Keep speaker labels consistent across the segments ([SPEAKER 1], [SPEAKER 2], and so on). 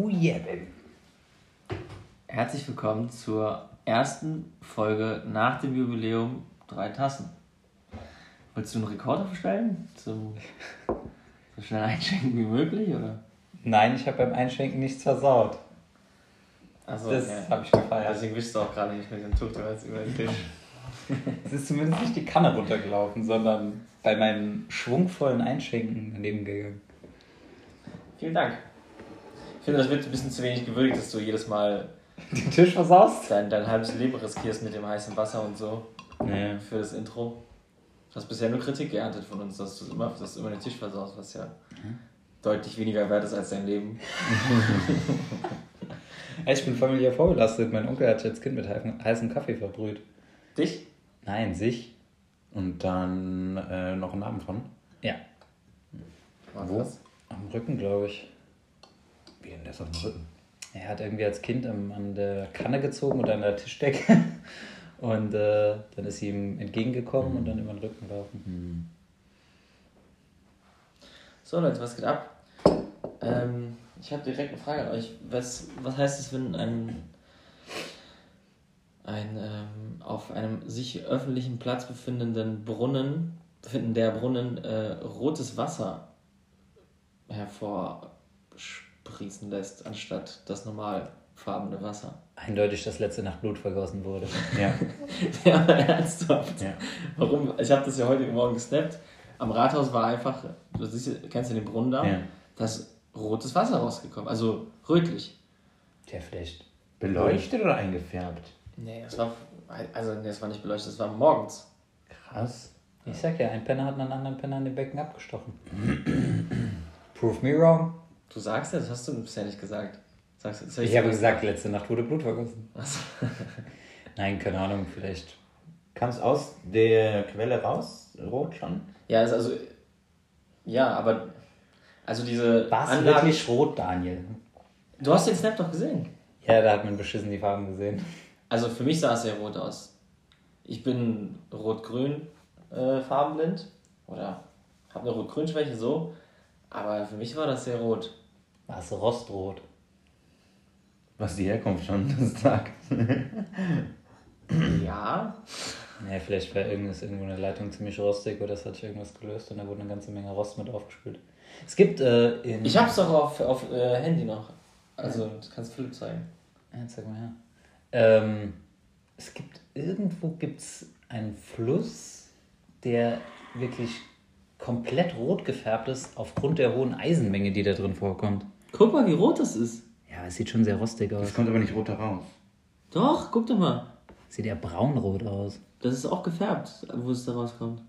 [SPEAKER 1] Oh yeah, baby.
[SPEAKER 2] Herzlich willkommen zur ersten Folge nach dem Jubiläum Drei Tassen. Willst du einen Rekord aufstellen? Zum so schnell einschenken wie möglich, oder?
[SPEAKER 1] Nein, ich habe beim Einschenken nichts versaut.
[SPEAKER 2] Also,
[SPEAKER 1] Das
[SPEAKER 2] ja.
[SPEAKER 1] habe ich gefeiert.
[SPEAKER 2] Deswegen wischst du auch gerade nicht mit dem Tuch du hast über den Tisch.
[SPEAKER 1] Es ist zumindest nicht die Kanne runtergelaufen, sondern bei meinem schwungvollen Einschenken daneben gegangen.
[SPEAKER 2] Vielen Dank. Ich finde, das wird ein bisschen zu wenig gewürdigt, dass du jedes Mal
[SPEAKER 1] Den Tisch versaust?
[SPEAKER 2] dein, dein halbes Leben riskierst mit dem heißen Wasser und so
[SPEAKER 1] Nee.
[SPEAKER 2] für das Intro. Du hast bisher nur Kritik geerntet von uns, dass du immer, dass du immer den Tisch versaust, was ja deutlich weniger wert ist als dein Leben.
[SPEAKER 1] Ich bin familiär vorbelastet. Mein Onkel hat als Kind mit heißem Kaffee verbrüht.
[SPEAKER 2] Dich?
[SPEAKER 1] Nein, sich.
[SPEAKER 3] Und dann äh, noch einen Namen von?
[SPEAKER 1] Ja.
[SPEAKER 2] War
[SPEAKER 3] Wo?
[SPEAKER 2] das?
[SPEAKER 1] Am Rücken, glaube ich.
[SPEAKER 3] Wie denn das auf dem Rücken?
[SPEAKER 1] Er hat irgendwie als Kind am, an der Kanne gezogen oder an der Tischdecke. Und äh, dann ist sie ihm entgegengekommen und dann über den Rücken laufen.
[SPEAKER 2] So Leute, was geht ab? Ähm, ich habe direkt eine Frage an euch. Was, was heißt es, wenn ein, ein ähm, auf einem sich öffentlichen Platz befindenden Brunnen, befindender Brunnen äh, rotes Wasser hervorsprießen lässt, anstatt das normalfarbene Wasser?
[SPEAKER 1] Eindeutig, dass letzte Nacht Blut vergossen wurde.
[SPEAKER 3] Ja.
[SPEAKER 2] Ja, aber ernsthaft.
[SPEAKER 3] ja.
[SPEAKER 2] Warum? Ich habe das ja heute Morgen gesnappt. Am Rathaus war einfach, du siehst, kennst du den Brunnen da?
[SPEAKER 3] ja.
[SPEAKER 2] Da ist rotes Wasser rausgekommen, also rötlich.
[SPEAKER 1] Tja, vielleicht.
[SPEAKER 3] Beleuchtet oder eingefärbt?
[SPEAKER 2] Nee, das war, also nee, das war nicht beleuchtet, das war morgens.
[SPEAKER 3] Krass.
[SPEAKER 1] Ich sag ja, ein Penner hat einen anderen Penner in den Becken abgestochen. Prove me wrong.
[SPEAKER 2] Du sagst ja, das hast du bisher nicht gesagt. Sagst, das hab
[SPEAKER 1] Ich habe gesagt, letzte Nacht wurde Blut vergossen.
[SPEAKER 2] Achso.
[SPEAKER 1] Nein, keine Ahnung, vielleicht.
[SPEAKER 3] Kam es aus der Quelle raus? Rot schon?
[SPEAKER 2] Ja, ist also, ja, aber, also diese
[SPEAKER 1] War es wirklich rot, Daniel?
[SPEAKER 2] du hast den Snap doch gesehen.
[SPEAKER 1] Ja, da hat man beschissen die Farben gesehen.
[SPEAKER 2] Also für mich sah es sehr rot aus. Ich bin rot-grün äh, farbenblind oder habe eine rot-grün-Schwäche so, aber für mich war das sehr rot.
[SPEAKER 1] War es rostrot?
[SPEAKER 3] Was die Herkunft schon das sagt.
[SPEAKER 2] Ja,
[SPEAKER 1] Ja, vielleicht war irgendwas, irgendwo eine Leitung ziemlich rostig oder es hat sich irgendwas gelöst und da wurde eine ganze Menge Rost mit aufgespült. Es gibt äh, in.
[SPEAKER 2] ich hab's doch auf, auf äh, Handy noch. Also, das kannst Philipp zeigen.
[SPEAKER 1] Ja, zeig mal her. Ähm, es gibt irgendwo gibt's einen Fluss, der wirklich komplett rot gefärbt ist aufgrund der hohen Eisenmenge, die da drin vorkommt.
[SPEAKER 2] Guck mal, wie rot das ist.
[SPEAKER 1] Ja, es sieht schon sehr rostig aus.
[SPEAKER 3] Es kommt aber nicht rot raus.
[SPEAKER 2] Doch, guck doch mal.
[SPEAKER 1] Sieht ja braunrot aus.
[SPEAKER 2] Das ist auch gefärbt, wo es da rauskommt.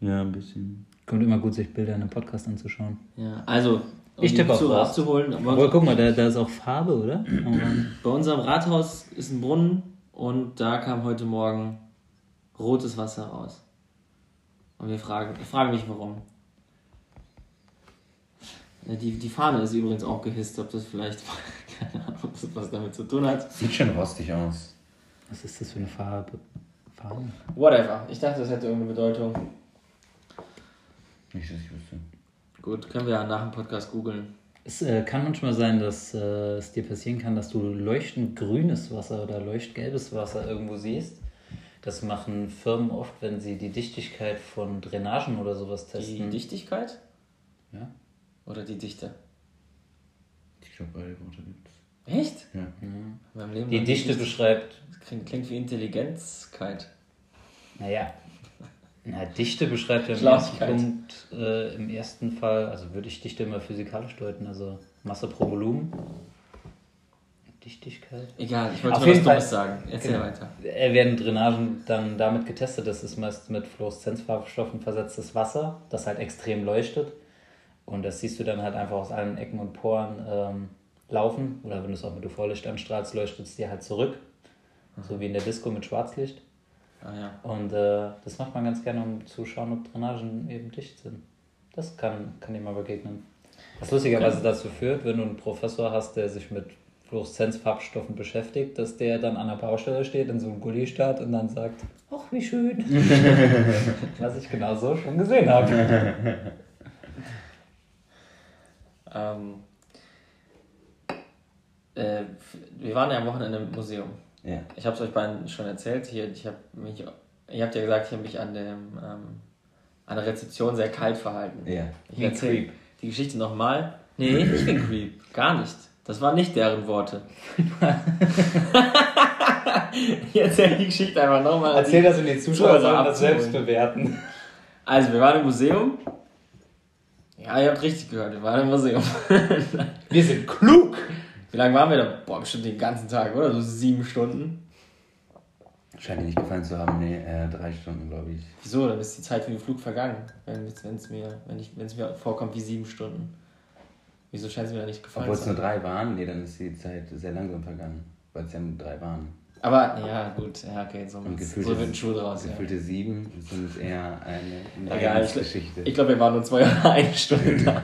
[SPEAKER 3] Ja, ein bisschen.
[SPEAKER 1] Kommt immer gut, sich Bilder in einem Podcast anzuschauen.
[SPEAKER 2] Ja, also, um
[SPEAKER 1] Ich tippe auf
[SPEAKER 2] Zuhörer
[SPEAKER 1] Rost.
[SPEAKER 2] abzuholen.
[SPEAKER 1] Aber guck mal, da, da ist auch Farbe, oder?
[SPEAKER 2] Bei unserem Rathaus ist ein Brunnen und da kam heute Morgen rotes Wasser raus. Und wir fragen, ich frage mich warum. Äh, Die, die Fahne ist übrigens auch gehisst, ob das vielleicht, keine Ahnung, ob das was damit zu tun hat.
[SPEAKER 3] Sieht schon rostig aus.
[SPEAKER 1] Was ist das für eine Farbe? Farbe?
[SPEAKER 2] Whatever. Ich dachte, das hätte irgendeine Bedeutung.
[SPEAKER 3] Nicht, dass ich wüsste.
[SPEAKER 2] Gut, können wir ja nach dem Podcast googeln.
[SPEAKER 1] Es äh, kann manchmal sein, dass äh, es dir passieren kann, dass du leuchtend grünes Wasser oder leuchtgelbes Wasser irgendwo siehst. Das machen Firmen oft, wenn sie die Dichtigkeit von Drainagen oder sowas
[SPEAKER 2] Die
[SPEAKER 1] testen.
[SPEAKER 2] Dichtigkeit
[SPEAKER 1] ja?
[SPEAKER 2] Oder die Dichte?
[SPEAKER 3] Ich glaube, beide Worte gibt's.
[SPEAKER 2] Echt?
[SPEAKER 3] Ja.
[SPEAKER 2] In meinem Leben
[SPEAKER 1] Die Dichte
[SPEAKER 2] nicht-
[SPEAKER 1] beschreibt,
[SPEAKER 2] klingt, klingt wie Intelligenzkeit.
[SPEAKER 1] naja, na, Dichte beschreibt ja im ersten. Punkt, äh, im ersten Fall, also würde ich Dichte immer physikalisch deuten, also Masse pro Volumen. Dichtigkeit.
[SPEAKER 2] Egal, ich wollte
[SPEAKER 1] Auf
[SPEAKER 2] nur was
[SPEAKER 1] jeden Fall-
[SPEAKER 2] Dummes sagen. Erzähl
[SPEAKER 1] Genau.
[SPEAKER 2] weiter.
[SPEAKER 1] Äh, werden Drainagen dann damit getestet, das ist meist mit Fluoreszenzfarbstoffen versetztes Wasser, das halt extrem leuchtet. Und das siehst du dann halt einfach aus allen Ecken und Poren ähm, laufen. Oder wenn du es auch mit UV-Licht anstrahlst, leuchtet es dir halt zurück. So wie in der Disco mit Schwarzlicht.
[SPEAKER 2] Ah ja.
[SPEAKER 1] Und äh, das macht man ganz gerne, um zu schauen, ob Drainagen eben dicht sind. Das kann, kann dir mal begegnen. Was lustigerweise dazu führt, wenn du einen Professor hast, der sich mit Fluoreszenzfarbstoffen beschäftigt, dass der dann an der Baustelle steht, in so einem Gully starrt und dann sagt, ach, wie schön. Was ich genau so schon gesehen habe.
[SPEAKER 2] Ähm, äh, wir waren ja am Wochenende im Museum.
[SPEAKER 3] Ja.
[SPEAKER 2] Ich habe es euch beiden schon erzählt. Hier, ich habe mich, ihr habt ja gesagt, ich habe mich an, dem, ähm, an der Rezeption sehr kalt verhalten.
[SPEAKER 3] Ja.
[SPEAKER 2] Ich erzähle die Geschichte nochmal. Nee, ich bin Creep. Gar nicht. Das waren nicht deren Worte. ich erzähle die Geschichte einfach nochmal.
[SPEAKER 1] Erzähl das in die Zuschauer,
[SPEAKER 2] Zuhörer
[SPEAKER 1] sollen das selbst bewerten.
[SPEAKER 2] Also, wir waren im Museum. Ja, ihr habt richtig gehört, wir waren im Museum.
[SPEAKER 1] Wir sind klug!
[SPEAKER 2] Wie lange waren wir da? Boah, bestimmt den ganzen Tag, oder? So sieben Stunden.
[SPEAKER 3] Scheint dir nicht gefallen zu haben. Nee, äh, drei Stunden, glaube ich.
[SPEAKER 2] Wieso? Dann ist die Zeit für den Flug vergangen. Wenn es mir, wenn ich, es mir vorkommt wie sieben Stunden. Wieso scheint es mir da nicht gefallen
[SPEAKER 3] Obwohl es
[SPEAKER 2] zu
[SPEAKER 3] nur
[SPEAKER 2] haben?
[SPEAKER 3] drei waren, nee, dann ist die Zeit sehr langsam vergangen. Weil es ja nur drei waren.
[SPEAKER 2] Aber, ja, gut, ja, okay, so, so wird ein Schuh draus. Ja.
[SPEAKER 3] gefühlte sieben sind es eher eine
[SPEAKER 2] Egal, ich,
[SPEAKER 3] Geschichte.
[SPEAKER 2] ich glaube, wir waren nur zwei oder eine Stunde da.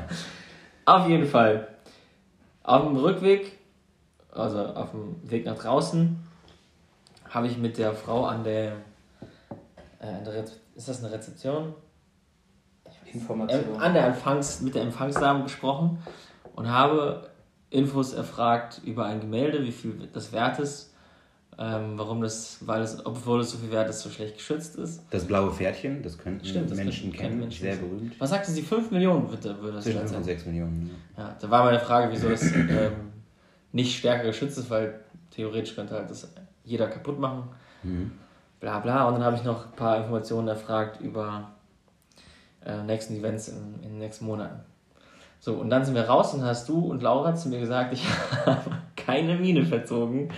[SPEAKER 2] Auf jeden Fall. Auf dem Rückweg, also auf dem Weg nach draußen, habe ich mit der Frau an der, äh, an der ist das eine Rezeption? Ähm, an der Empfangs, mit der Empfangsdame gesprochen und habe Infos erfragt über ein Gemälde, wie viel das wert ist, ähm, warum das, weil es, obwohl es so viel wert ist, so schlecht geschützt ist.
[SPEAKER 3] Das blaue Pferdchen, das könnten
[SPEAKER 2] Stimmt, das
[SPEAKER 3] Menschen
[SPEAKER 2] könnten-
[SPEAKER 3] kennen,
[SPEAKER 2] Menschen.
[SPEAKER 3] sehr berühmt.
[SPEAKER 2] Was sagte sie? 5 Millionen würde, würde das
[SPEAKER 3] Zwischen
[SPEAKER 2] wert
[SPEAKER 3] 5 und
[SPEAKER 2] sein.
[SPEAKER 3] 6 Millionen.
[SPEAKER 2] Ja, da war meine Frage, wieso das ähm, nicht stärker geschützt ist, weil theoretisch könnte halt das jeder kaputt machen.
[SPEAKER 3] Mhm.
[SPEAKER 2] Bla bla. Und dann habe ich noch ein paar Informationen erfragt über äh, nächsten Events in, in den nächsten Monaten. So, und dann sind wir raus und hast du und Laura zu mir gesagt, ich habe keine Miene verzogen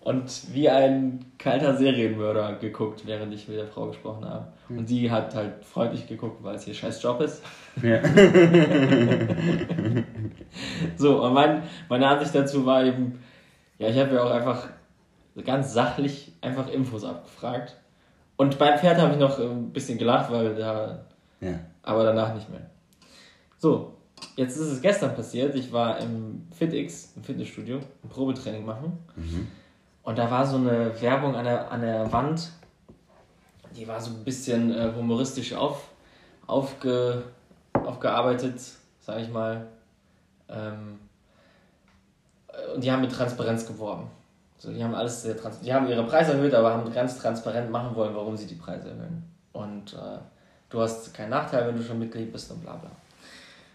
[SPEAKER 2] und wie ein kalter Serienmörder geguckt, während ich mit der Frau gesprochen habe. Und die hat halt freundlich geguckt, weil es ihr scheiß Job ist.
[SPEAKER 3] Ja.
[SPEAKER 2] So, und mein, meine Ansicht dazu war eben, ja, ich habe ja auch einfach ganz sachlich einfach Infos abgefragt. Und beim Pferd habe ich noch ein bisschen gelacht, weil da,
[SPEAKER 3] ja.
[SPEAKER 2] aber danach nicht mehr. So, jetzt ist es gestern passiert. Ich war im FitX, im Fitnessstudio, ein Probetraining machen. Und da war so eine Werbung an der, an der Wand, die war so ein bisschen äh, humoristisch auf, aufge, aufgearbeitet, sage ich mal. Ähm, und die haben mit Transparenz geworben. So, die haben alles sehr trans Die haben ihre Preise erhöht, aber haben ganz transparent machen wollen, warum sie die Preise erhöhen. Und äh, du hast keinen Nachteil, wenn du schon Mitglied bist und bla bla.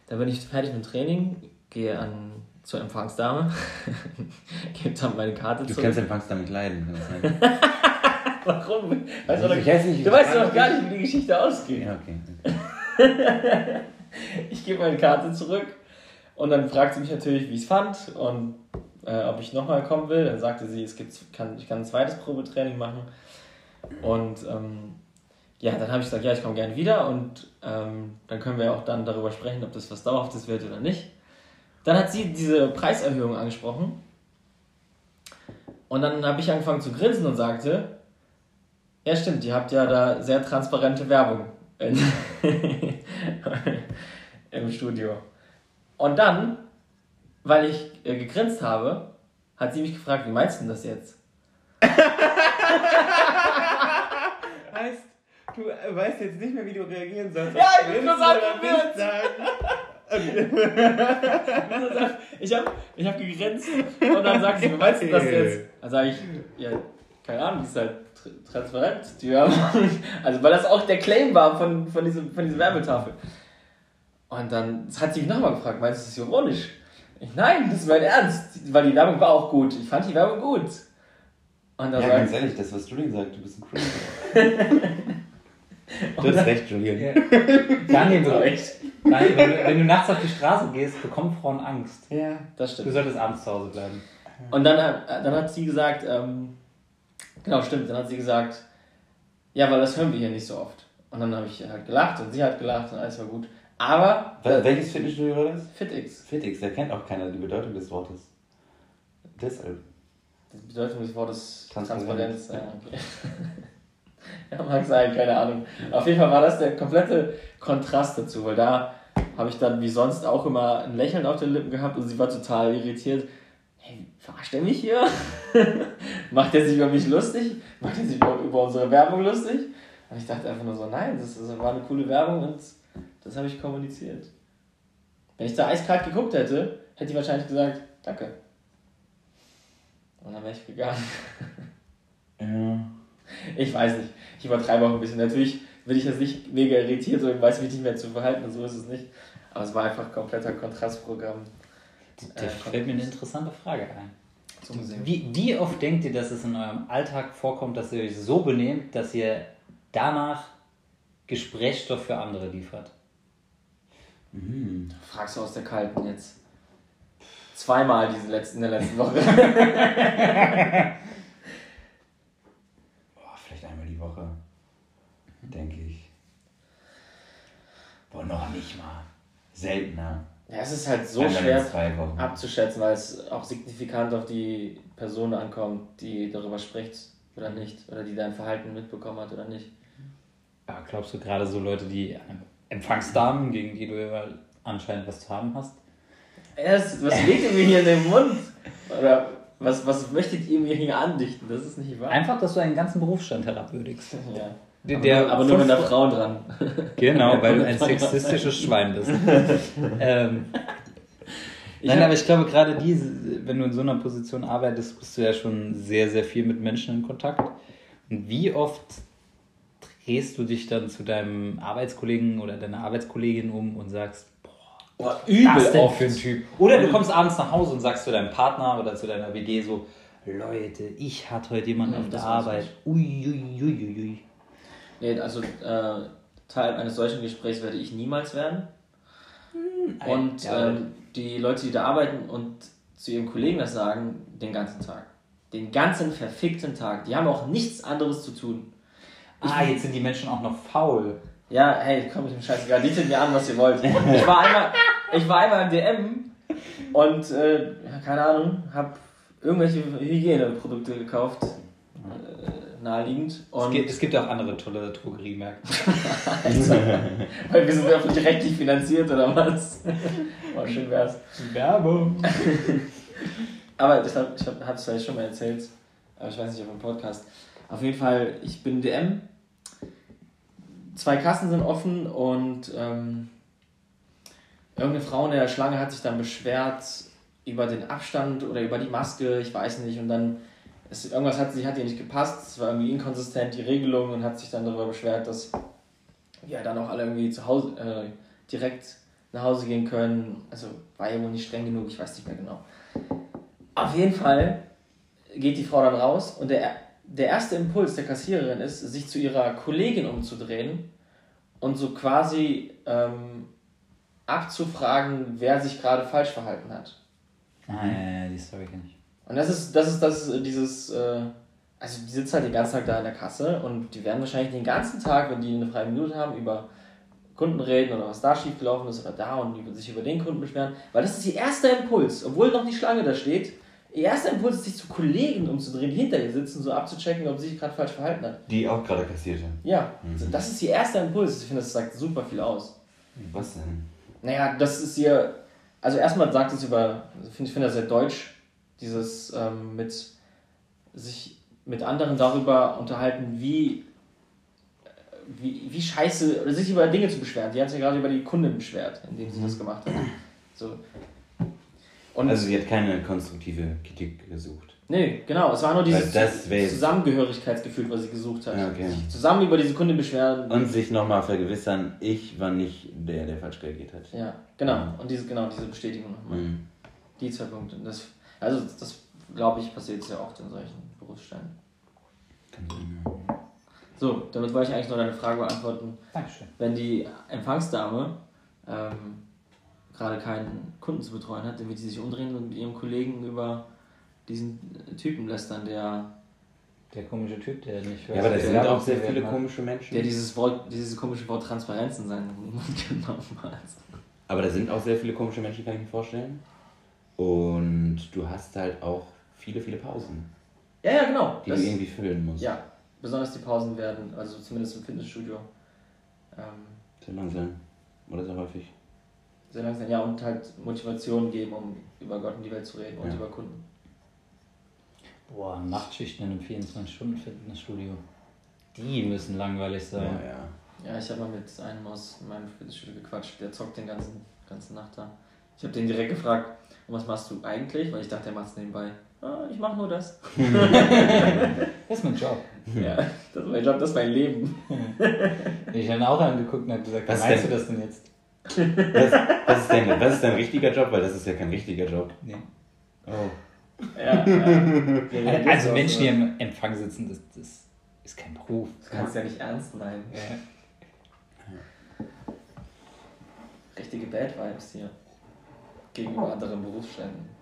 [SPEAKER 2] Dann bin ich fertig mit dem Training, gehe an zur Empfangsdame, gebe dann meine Karte
[SPEAKER 3] Du
[SPEAKER 2] zurück.
[SPEAKER 3] kannst Empfangs damit leiden.
[SPEAKER 2] Warum? Weißt du,
[SPEAKER 3] Ich weiß nicht,
[SPEAKER 2] du weißt doch gar nicht, wie die Geschichte ausgeht.
[SPEAKER 3] Ja, okay.
[SPEAKER 2] Ich gebe meine Karte zurück und dann fragt sie mich natürlich, wie ich es fand und äh, ob ich nochmal kommen will. Dann sagte sie, es gibt, kann, ich kann ein zweites Probetraining machen. Und ähm, ja, dann habe ich gesagt, ja, ich komme gerne wieder und ähm, dann können wir auch dann darüber sprechen, ob das was Dauerhaftes wird oder nicht. Dann hat sie diese Preiserhöhung angesprochen und dann habe ich angefangen zu grinsen und sagte, ja stimmt, ihr habt ja da sehr transparente Werbung im Studio. Und dann, weil ich äh, gegrinst habe, hat sie mich gefragt, wie meinst du denn das jetzt?
[SPEAKER 3] Heißt, du weißt jetzt nicht mehr, wie du reagieren sollst.
[SPEAKER 2] Ja, ich bin total verwirrt. Ich habe ich hab gegrinst und dann sagt sie, wie meinst du das jetzt? Dann sage ich, ja, keine Ahnung, die ist halt tr- transparent, die Werbung. Also, weil das auch der Claim war von, von, diesem, von dieser Werbetafel. Und dann hat sie mich nochmal gefragt, meinst du das ironisch? Ich, nein, das ist mein Ernst, weil die Werbung war auch gut. Ich fand die Werbung gut. Und dann
[SPEAKER 3] Ja,
[SPEAKER 2] sagt
[SPEAKER 3] ganz ehrlich, das, was Julian sagt, du bist ein Creep. Du hast recht, Julian.
[SPEAKER 1] Daniel, du,
[SPEAKER 2] Echt?
[SPEAKER 1] Daniel wenn, du, wenn du nachts auf die Straße gehst, bekommen Frauen Angst.
[SPEAKER 3] Ja.
[SPEAKER 2] das
[SPEAKER 1] Du
[SPEAKER 2] stimmt.
[SPEAKER 1] solltest abends zu Hause bleiben.
[SPEAKER 2] Und dann, hat- dann hat sie gesagt, ähm, genau, stimmt, dann hat sie gesagt, ja, weil das hören wir hier nicht so oft. Und dann habe ich halt gelacht und sie hat gelacht und alles war gut. Aber
[SPEAKER 3] Wel- Welches Fitnessstudio war das?
[SPEAKER 2] FitX,
[SPEAKER 3] Fitix, da kennt auch keiner die Bedeutung des Wortes. Deshalb.
[SPEAKER 2] die Bedeutung des Wortes
[SPEAKER 3] Transparent.
[SPEAKER 2] Transparenz. Ja, okay. ja, mag sein, keine Ahnung. Auf jeden Fall war das der komplette Kontrast dazu, weil da habe ich dann wie sonst auch immer ein Lächeln auf den Lippen gehabt und sie war total irritiert. Hey, verarscht er mich hier? Macht er sich über mich lustig? Macht er sich über, über unsere Werbung lustig? Und ich dachte einfach nur so, nein, das, das war eine coole Werbung und das habe ich kommuniziert. Wenn ich da eiskalt geguckt hätte, hätte ich wahrscheinlich gesagt, danke. Und dann wäre ich gegangen.
[SPEAKER 3] Ja.
[SPEAKER 2] Ich weiß nicht. Ich übertreibe auch ein bisschen. Natürlich bin ich jetzt nicht mega irritiert und weiß mich nicht mehr zu verhalten, so ist es nicht. Aber es war einfach kompletter Kontrastprogramm.
[SPEAKER 1] Da
[SPEAKER 2] Äh,
[SPEAKER 1] fällt mir eine interessante Frage ein. Wie, wie oft denkt ihr, dass es in eurem Alltag vorkommt, dass ihr euch so benehmt, dass ihr danach Gesprächsstoff für andere liefert?
[SPEAKER 3] Mhm.
[SPEAKER 2] Fragst du aus der Kalten jetzt. Zweimal diese letzten, in der letzten Woche.
[SPEAKER 3] Boah, vielleicht einmal die Woche. Denke ich. Boah, noch nicht mal. Seltener.
[SPEAKER 2] Ja, es ist halt so
[SPEAKER 3] Einmal
[SPEAKER 2] schwer abzuschätzen, weil es auch signifikant auf die Person ankommt, die darüber spricht oder nicht. Oder die dein Verhalten mitbekommen hat oder nicht.
[SPEAKER 1] Ja, glaubst du gerade so Leute, die Empfangsdamen, gegen die du ja anscheinend was zu haben hast?
[SPEAKER 2] Erst, was legt ihr mir hier in den Mund? Oder was, was möchtet ihr mir hier andichten? Das ist nicht wahr.
[SPEAKER 1] Einfach, dass du einen ganzen Berufsstand herabwürdigst.
[SPEAKER 2] Ja.
[SPEAKER 1] Der,
[SPEAKER 2] aber,
[SPEAKER 1] der
[SPEAKER 2] nur, aber nur mit einer Frau dran.
[SPEAKER 1] Genau, weil du ein sexistisches Schwein bist. ähm,
[SPEAKER 2] Ich
[SPEAKER 1] Nein, aber ich glaube, gerade diese, wenn du in so einer Position arbeitest, bist du ja schon sehr, sehr viel mit Menschen in Kontakt. Und wie oft drehst du dich dann zu deinem Arbeitskollegen oder deiner Arbeitskollegin um und sagst, boah, denn
[SPEAKER 2] oft.
[SPEAKER 1] für ein Typ? Oder du kommst abends nach Hause und sagst zu deinem Partner oder zu deiner WG so, Leute, ich hatte heute jemanden
[SPEAKER 2] Hm,
[SPEAKER 1] auf der
[SPEAKER 2] ich
[SPEAKER 1] Arbeit. Uiuiuiui.
[SPEAKER 2] Nee, also äh, Teil eines solchen Gesprächs werde ich niemals werden. Und
[SPEAKER 1] ja,
[SPEAKER 2] ähm, die Leute, die da arbeiten und zu ihren Kollegen das sagen, den ganzen Tag. Den ganzen verfickten Tag. Die haben auch nichts anderes zu tun.
[SPEAKER 1] Ah, jetzt sind die Menschen auch noch faul.
[SPEAKER 2] Ja, hey, komm mit dem Scheißegal, bietet mir an, was ihr wollt. Ich war einmal, ich war einmal im DM und, äh, keine Ahnung, hab irgendwelche Hygieneprodukte gekauft. Äh, naheliegend.
[SPEAKER 1] Es
[SPEAKER 2] Und
[SPEAKER 1] gibt, es gibt auch andere tolle Drogeriemärkte.
[SPEAKER 2] weil wir sind öffentlich-rechtlich finanziert oder was? Boah, schön wär's.
[SPEAKER 1] Werbung.
[SPEAKER 2] Aber ich glaube, ich habe es vielleicht schon mal erzählt, aber ich weiß nicht, ob im Podcast. Auf jeden Fall, ich bin DM. Zwei Kassen sind offen und ähm, irgendeine Frau in der Schlange hat sich dann beschwert über den Abstand oder über die Maske, ich weiß nicht. Und dann, ist, irgendwas hat, sie hat ihr nicht gepasst, es war irgendwie inkonsistent, die Regelung, und hat sich dann darüber beschwert, dass wir dann auch alle irgendwie zu Hause, äh, direkt nach Hause gehen können. Also war ja wohl nicht streng genug, ich weiß nicht mehr genau. Auf jeden Fall geht die Frau dann raus und der, der erste Impuls der Kassiererin ist, sich zu ihrer Kollegin umzudrehen und so quasi ähm, abzufragen, wer sich gerade falsch verhalten hat.
[SPEAKER 1] Ah, ja, ja, die Story kenne ich.
[SPEAKER 2] Und das ist, das ist, das ist dieses, äh, also die sitzt halt den ganzen Tag da in der Kasse und die werden wahrscheinlich den ganzen Tag, wenn die eine freie Minute haben, über Kunden reden oder was da schiefgelaufen ist oder da und sich über den Kunden beschweren, weil das ist ihr erster Impuls, obwohl noch die Schlange da steht. Ihr erster Impuls ist, sich zu Kollegen umzudrehen, die hinter ihr sitzen, so abzuchecken, ob sie sich gerade falsch verhalten hat.
[SPEAKER 3] Die auch gerade kassiert haben.
[SPEAKER 2] Ja,
[SPEAKER 3] Mhm.
[SPEAKER 2] das ist ihr erster Impuls. Ich finde, das sagt super viel aus.
[SPEAKER 3] Was denn?
[SPEAKER 2] Naja, das ist ihr. Also erstmal sagt es über, ich finde ich finde das sehr deutsch, dieses ähm, mit sich mit anderen darüber unterhalten, wie, wie, wie scheiße, oder sich über Dinge zu beschweren. Die hat sich gerade über die Kundin beschwert, indem sie das gemacht hat. So. Und
[SPEAKER 3] Also sie hat keine konstruktive Kritik gesucht.
[SPEAKER 2] nee, genau, es war nur dieses Zusammengehörigkeitsgefühl, was sie gesucht hat.
[SPEAKER 3] Ja, okay.
[SPEAKER 2] Sich zusammen über diese Kundin beschweren.
[SPEAKER 3] Und sich nochmal vergewissern, ich war nicht der, der falsch reagiert hat.
[SPEAKER 2] Ja, genau. Und diese, genau, diese Bestätigung nochmal.
[SPEAKER 3] Mhm.
[SPEAKER 2] Die zwei Punkte. Das, also, das glaube ich, passiert sehr oft in solchen Berufsstellen.
[SPEAKER 3] Kann sein, ja.
[SPEAKER 2] So, damit wollte ich eigentlich noch deine Frage beantworten.
[SPEAKER 1] Dankeschön.
[SPEAKER 2] Wenn die Empfangsdame ähm, gerade keinen Kunden zu betreuen hat, dann wird sie sich umdrehen und mit ihrem Kollegen über diesen Typen lästern, der,
[SPEAKER 1] Der komische Typ, der nicht
[SPEAKER 3] Ja, aber das
[SPEAKER 1] der
[SPEAKER 3] sind auch sehr viele komische Menschen.
[SPEAKER 2] der dieses Wort, dieses komische Wort Transparenz in seinen Mund genommen hat.
[SPEAKER 3] Aber da sind auch sehr viele komische Menschen, kann ich mir vorstellen. Und du hast halt auch viele, viele Pausen,
[SPEAKER 2] Ja, ja, genau.
[SPEAKER 3] die
[SPEAKER 2] Das,
[SPEAKER 3] du irgendwie füllen musst.
[SPEAKER 2] ja, besonders die Pausen werden, also zumindest im Fitnessstudio, ähm,
[SPEAKER 3] Sehr langsam. Oder sehr häufig.
[SPEAKER 2] Sehr langsam, ja, und halt Motivation geben, um über Gott und die Welt zu reden und
[SPEAKER 3] Ja.
[SPEAKER 2] über Kunden.
[SPEAKER 1] Boah, Nachtschichten in einem 24-Stunden-Fitnessstudio. Die müssen langweilig
[SPEAKER 3] Ja,
[SPEAKER 1] sein.
[SPEAKER 3] ja.
[SPEAKER 2] Ja, ich habe mal mit einem aus meinem Fitnessstudio gequatscht, der zockt den ganzen, ganze Nacht da. Ich habe den direkt gefragt, und was machst du eigentlich? Weil ich dachte, er macht es nebenbei. Ah, ich mache nur das.
[SPEAKER 1] das ist mein Job.
[SPEAKER 2] Ja, das ist mein Job, das ist mein Leben.
[SPEAKER 1] ich habe ihn auch angeguckt und habe gesagt, was meinst du das denn jetzt?
[SPEAKER 3] Was, was, ist dein, was ist dein richtiger Job? Weil das ist ja kein richtiger Job. Nee. Oh.
[SPEAKER 1] Ja, ja. Also Menschen, die im Empfang sitzen, das, das ist kein Beruf.
[SPEAKER 2] Das kannst du ja nicht ernst meinen. Ja. Richtige Bad Vibes hier. Gegenüber anderen Berufsständen.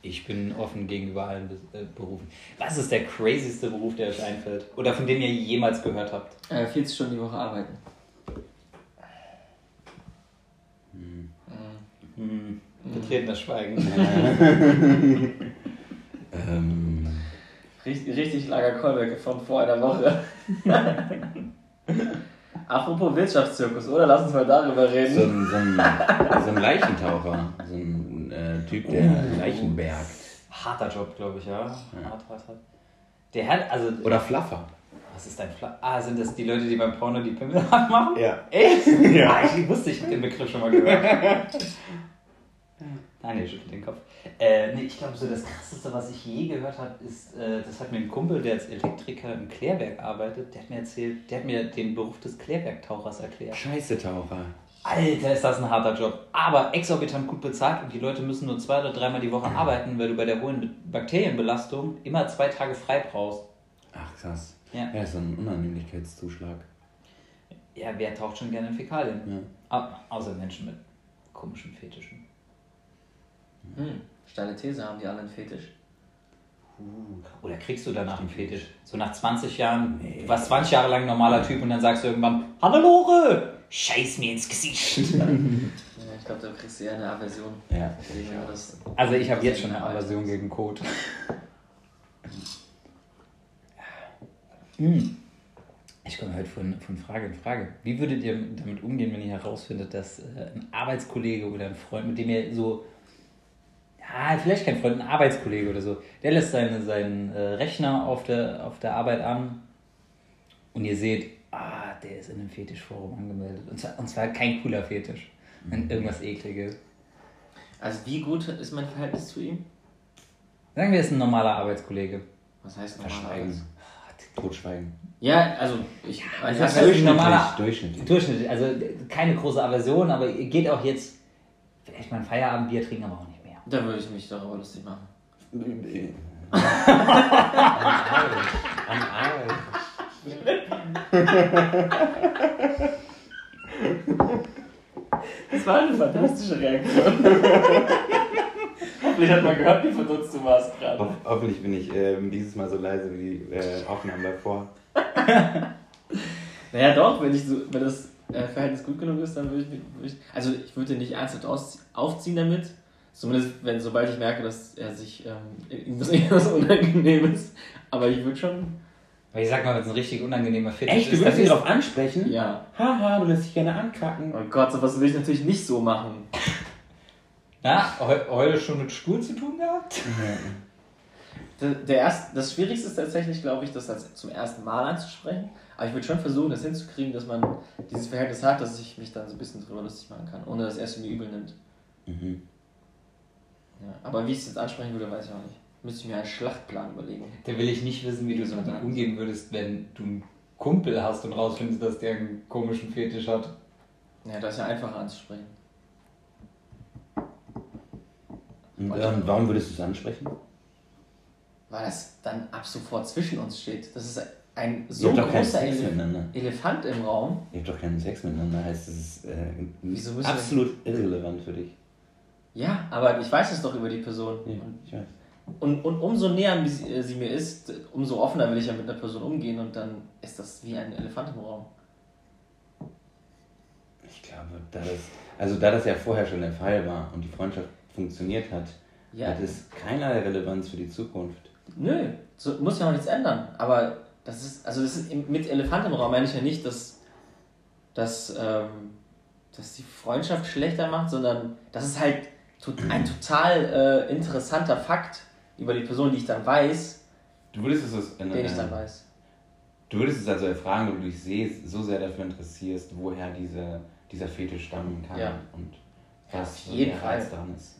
[SPEAKER 1] Ich bin offen gegenüber allen Be äh, Berufen. Was ist der crazyste Beruf, der euch einfällt? Oder von dem ihr jemals gehört habt?
[SPEAKER 2] Äh, 40 Stunden die Woche arbeiten.
[SPEAKER 1] Hm. Hm. Betretenes Schweigen.
[SPEAKER 2] ähm. Richtig, richtig langer Callback von vor einer Woche. Apropos Wirtschaftszirkus, oder? Lass uns mal darüber reden.
[SPEAKER 3] So ein, so ein, so ein Leichentaucher, so ein äh, Typ, der uh, Leichen bergt.
[SPEAKER 1] Harter Job, glaube ich, ja. ja. Hart, hart, hart. Der hat, also.
[SPEAKER 3] Oder Fluffer.
[SPEAKER 1] Was ist dein Fluffer? Ah, sind das die Leute, die beim Porno die Pimmel machen?
[SPEAKER 3] Ja.
[SPEAKER 1] Echt? Ja. Ah, ich wusste, ich habe den Begriff schon mal gehört. Daniel schüttelt den Kopf. Äh, nee, ich glaube, so das krasseste, was ich je gehört habe, ist, äh, das hat mir ein Kumpel, der als Elektriker im Klärwerk arbeitet, der hat mir erzählt, der hat mir den Beruf des Klärwerktauchers erklärt.
[SPEAKER 3] Scheiße Taucher.
[SPEAKER 1] Alter, ist das ein harter Job. Aber exorbitant gut bezahlt und die Leute müssen nur zwei oder dreimal die Woche arbeiten, weil du bei der hohen Bakterienbelastung immer zwei Tage frei brauchst.
[SPEAKER 3] Ach krass. Ja, ja so ein Unannehmlichkeitszuschlag.
[SPEAKER 1] Ja, wer taucht schon gerne in Fäkalien? Ja. Ah, außer Menschen mit komischen Fetischen.
[SPEAKER 2] Hm, steile These, haben die alle einen Fetisch?
[SPEAKER 1] Uh, oder kriegst du danach einen Fetisch? So nach 20 Jahren, nee. du warst 20 Jahre lang ein normaler Typ und dann sagst du irgendwann, Hannelore, scheiß mir ins Gesicht.
[SPEAKER 2] ja, ich glaube, da kriegst du eher eine Aversion.
[SPEAKER 1] Ja. also ich habe jetzt schon eine Aversion gegen Code. hm. Ich komme heute von, von Frage in Frage. Wie würdet ihr damit umgehen, wenn ihr herausfindet, dass äh, ein Arbeitskollege oder ein Freund, mit dem ihr so ja, vielleicht kein Freund, ein Arbeitskollege oder so, der lässt seine, seinen äh, Rechner auf der, auf der Arbeit an und ihr seht, ah, der ist in einem Fetischforum angemeldet. Und zwar, und zwar kein cooler Fetisch, mhm. irgendwas ekliges.
[SPEAKER 2] Also wie gut ist mein Verhältnis zu ihm?
[SPEAKER 1] Sagen wir, er ist ein normaler Arbeitskollege.
[SPEAKER 2] Was heißt normaler
[SPEAKER 3] Verschweigen. Totschweigen.
[SPEAKER 2] Ja, also ich.
[SPEAKER 1] Also das ist normaler, durchschnittlich. Durchschnittlich. Also keine große Aversion, aber ihr geht auch jetzt vielleicht mal ein Feierabendbier trinken, aber auch nicht.
[SPEAKER 2] Da würde ich mich darüber lustig machen.
[SPEAKER 3] Am Arsch.
[SPEAKER 2] Das war eine fantastische Reaktion. Hoffentlich hat man gehört, wie verdutzt du warst gerade.
[SPEAKER 3] Ho hoffentlich bin ich äh, dieses Mal so leise wie die äh, Aufnahmen davor.
[SPEAKER 2] naja, doch, wenn, ich so, wenn das äh, Verhältnis gut genug ist, dann würde ich, würd ich. Also, ich würde nicht ernsthaft aufziehen damit. Zumindest, wenn, sobald ich merke, dass er sich ähm, irgendwas Unangenehmes. Aber ich würde schon.
[SPEAKER 1] Aber ich sag mal, wenn es ein richtig unangenehmer Fetisch
[SPEAKER 3] Echt? ist. Du würdest ihn darauf ansprechen?
[SPEAKER 2] Ja.
[SPEAKER 3] Haha, du lässt dich gerne ankacken.
[SPEAKER 2] Oh Gott, sowas will ich natürlich nicht so machen.
[SPEAKER 1] Na, heute schon mit Stuhl zu tun gehabt?
[SPEAKER 2] der, der erst, das Schwierigste ist tatsächlich, glaube ich, das als zum ersten Mal anzusprechen. Aber ich würde schon versuchen, das hinzukriegen, dass man dieses Verhältnis hat, dass ich mich dann so ein bisschen drüber lustig machen kann, ohne dass er es mir übel nimmt. Mhm. Ja, aber wie ich es jetzt ansprechen würde, weiß ich auch nicht. Müsste ich mir einen Schlachtplan überlegen.
[SPEAKER 1] Da will ich nicht wissen, wie du damit umgehen würdest, wenn du einen Kumpel hast und rausfindest, dass der einen komischen Fetisch hat.
[SPEAKER 2] Ja, das ist ja einfacher anzusprechen.
[SPEAKER 3] Und ähm, warum würdest du es ansprechen?
[SPEAKER 2] Weil das dann ab sofort zwischen uns steht. Das ist ein so großer Elef Elefant im Raum.
[SPEAKER 3] Ihr habt doch keinen Sex miteinander, heißt das ist äh, absolut irrelevant für dich.
[SPEAKER 2] Ja, aber ich weiß es doch über die Person.
[SPEAKER 3] Ja, ich weiß.
[SPEAKER 2] Und, und umso näher sie, äh, sie, mir ist, umso offener will ich ja mit einer Person umgehen und dann ist das wie ein Elefant im Raum.
[SPEAKER 3] Ich glaube, da das, also da das ja vorher schon der Fall war und die Freundschaft funktioniert hat, ja. hat es keinerlei Relevanz für die Zukunft.
[SPEAKER 2] Nö, so, muss ja auch nichts ändern. Aber das ist, also das ist mit Elefant im Raum meine ich ja nicht, dass, dass, ähm, dass die Freundschaft schlechter macht, sondern das ist halt ein total äh, interessanter Fakt über die Person, die ich dann weiß.
[SPEAKER 3] Du würdest es in,
[SPEAKER 2] den ich dann weiß.
[SPEAKER 3] Du würdest es also erfragen, wenn du dich so sehr dafür interessierst, woher diese, dieser Fetisch stammen kann.
[SPEAKER 2] Ja.
[SPEAKER 3] Und Was
[SPEAKER 2] Auf jeden
[SPEAKER 3] der
[SPEAKER 2] Fall.
[SPEAKER 3] Daran ist.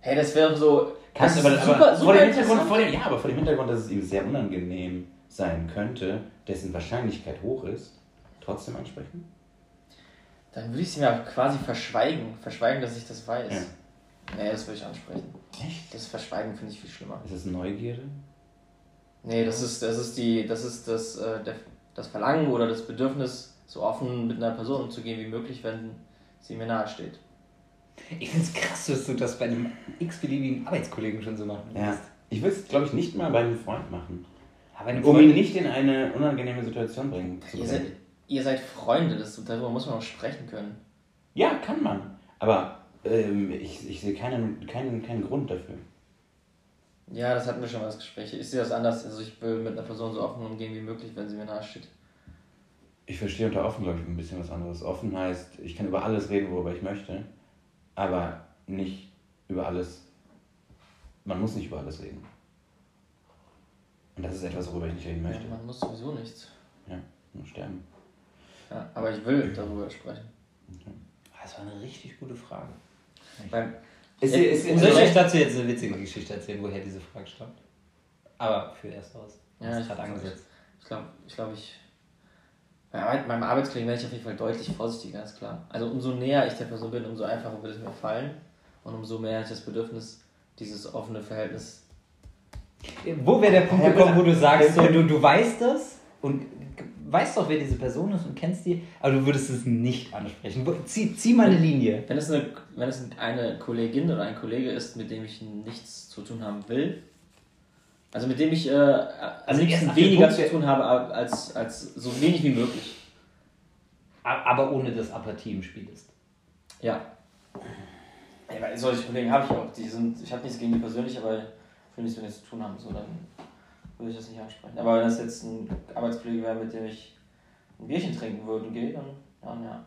[SPEAKER 2] Hey, das wäre so.
[SPEAKER 3] Kannst
[SPEAKER 2] das
[SPEAKER 3] aber,
[SPEAKER 2] ist
[SPEAKER 3] aber
[SPEAKER 2] super,
[SPEAKER 3] vor
[SPEAKER 2] super
[SPEAKER 3] dem Hintergrund, vor dem, ja, aber vor dem Hintergrund, dass es ihm sehr unangenehm sein könnte, dessen Wahrscheinlichkeit hoch ist, trotzdem ansprechen?
[SPEAKER 2] Dann würde ich es mir quasi verschweigen. Verschweigen, dass ich das weiß.
[SPEAKER 3] Ja.
[SPEAKER 2] Nee, das würde ich ansprechen.
[SPEAKER 3] Echt?
[SPEAKER 2] Das Verschweigen finde ich viel schlimmer.
[SPEAKER 3] Ist das Neugierde?
[SPEAKER 2] Nee, das ist, das ist die, das ist das, äh, der, das Verlangen oder das Bedürfnis, so offen mit einer Person umzugehen wie möglich, wenn sie mir nahe steht.
[SPEAKER 1] Ich finde es krass, dass du das bei einem x-beliebigen Arbeitskollegen schon so machen
[SPEAKER 3] Ja.
[SPEAKER 1] willst.
[SPEAKER 3] Ich würde es, glaube ich, nicht mal bei einem Freund machen.
[SPEAKER 1] Aber einem
[SPEAKER 3] Um ihn
[SPEAKER 1] Freund,
[SPEAKER 3] nicht in eine unangenehme Situation bringen zu
[SPEAKER 2] Ihr seid,
[SPEAKER 3] bringen.
[SPEAKER 2] ihr seid Freunde, das, darüber muss man auch sprechen können.
[SPEAKER 3] Ja, kann man. Aber ähm, ich, ich sehe keinen, keinen, keinen Grund dafür.
[SPEAKER 2] Ja, das hatten wir schon mal das Gespräch. Ich sehe das anders. Also ich will mit einer Person so offen umgehen wie möglich, wenn sie mir nahe steht.
[SPEAKER 3] Ich verstehe unter offen, glaube ich, ein bisschen was anderes. Offen heißt, ich kann über alles reden, worüber ich möchte, aber nicht über alles. Man muss nicht über alles reden. Und das ist etwas, worüber ich nicht reden möchte.
[SPEAKER 2] Ja, man muss sowieso nichts.
[SPEAKER 3] Nur sterben.
[SPEAKER 2] Ja, aber ich will darüber sprechen.
[SPEAKER 1] das war eine richtig gute Frage.
[SPEAKER 2] Beim,
[SPEAKER 3] Ist,
[SPEAKER 2] Ja,
[SPEAKER 3] ist, ist,
[SPEAKER 1] Soll ich euch dazu jetzt eine witzige Geschichte erzählen, woher diese Frage stammt? Aber für erst aus.
[SPEAKER 2] Ja, ich
[SPEAKER 1] gerade angesetzt.
[SPEAKER 2] ich glaube, ich, glaub, ich bei Arbeit, meinem Arbeitskollegen werde ich auf jeden Fall deutlich vorsichtiger, ist klar. Also umso näher ich der Person bin, umso einfacher wird es mir fallen. Und umso mehr habe ich das Bedürfnis, dieses offene Verhältnis.
[SPEAKER 1] Wo wäre der Punkt gekommen, wo du sagst, so, du, du weißt das und weißt doch, wer diese Person ist und kennst die, aber du würdest es nicht ansprechen. Zieh, zieh mal eine Linie.
[SPEAKER 2] Wenn es, eine, wenn es eine Kollegin oder ein Kollege ist, mit dem ich nichts zu tun haben will, also mit dem ich äh, am
[SPEAKER 1] Also
[SPEAKER 2] liebsten weniger
[SPEAKER 1] Punkt,
[SPEAKER 2] zu tun habe als, als so wenig wie möglich.
[SPEAKER 1] Aber ohne dass Apathie im Spiel ist.
[SPEAKER 2] Ja. ja weil solche Kollegen habe ich auch. Die sind, ich habe nichts gegen die persönlich, aber ich will nichts mit denen zu tun haben. So, dann würde ich das nicht ansprechen. Aber wenn das jetzt ein Arbeitskollege wäre, mit dem ich ein Bierchen trinken würde und gehe, dann, dann ja.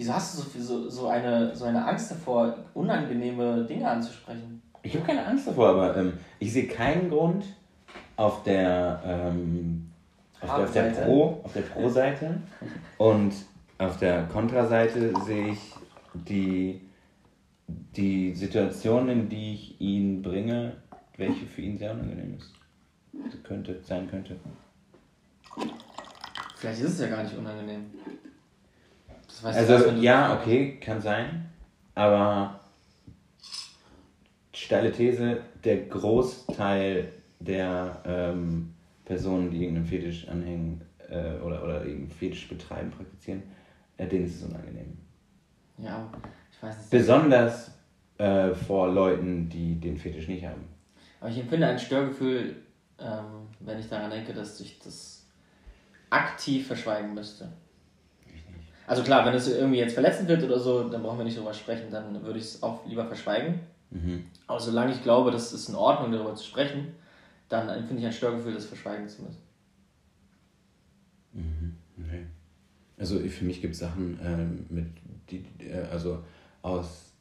[SPEAKER 2] Wieso hast du so, viel, so, so, eine, so eine Angst davor, unangenehme Dinge anzusprechen?
[SPEAKER 3] Ich habe keine Angst davor, aber ähm, ich sehe keinen Grund auf der, ähm, auf der, auf der. Pro, auf der Pro-Seite und auf der Kontra-Seite sehe ich die, die Situation, in die ich ihn bringe, welche für ihn sehr unangenehm ist. Könnte, sein könnte.
[SPEAKER 2] Vielleicht ist es ja gar nicht unangenehm. Weißt
[SPEAKER 3] Also
[SPEAKER 2] wenn du-
[SPEAKER 3] ja, okay, kann sein, aber steile These, der Großteil der ähm, Personen, die irgendeinen Fetisch anhängen äh, oder, oder irgendeinen Fetisch betreiben, praktizieren, äh, denen ist es unangenehm.
[SPEAKER 2] Ja, ich weiß nicht.
[SPEAKER 3] Besonders äh, vor Leuten, die den Fetisch nicht haben.
[SPEAKER 2] Aber ich empfinde ein Störgefühl, ähm, wenn ich daran denke, dass ich das aktiv verschweigen müsste. Also klar, wenn es irgendwie jetzt verletzend wird oder so, dann brauchen wir nicht drüber sprechen, dann würde ich es auch lieber verschweigen.
[SPEAKER 3] Mhm.
[SPEAKER 2] Aber solange ich glaube, das ist in Ordnung, darüber zu sprechen, dann empfinde ich ein Störgefühl, das verschweigen zu müssen.
[SPEAKER 3] Mhm. Okay. Also für mich gibt es Sachen ähm, mit die, äh, also aus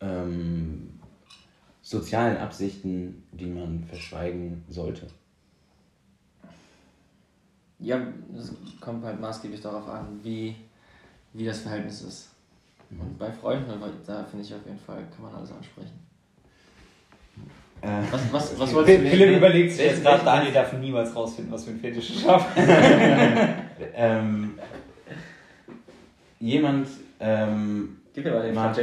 [SPEAKER 3] ähm, sozialen Absichten, die man verschweigen sollte.
[SPEAKER 2] Ja, es kommt halt maßgeblich darauf an, wie, wie das Verhältnis ist. Und bei Freunden, da finde ich auf jeden Fall, kann man alles ansprechen.
[SPEAKER 3] Äh,
[SPEAKER 2] Was, was, was wolltest du
[SPEAKER 1] Philipp überlegt sich jetzt gerade, Daniel darf niemals rausfinden, was für ein Fetisch ich habe.
[SPEAKER 3] ähm, jemand, ähm,
[SPEAKER 2] Gib mir mal den
[SPEAKER 3] Mag-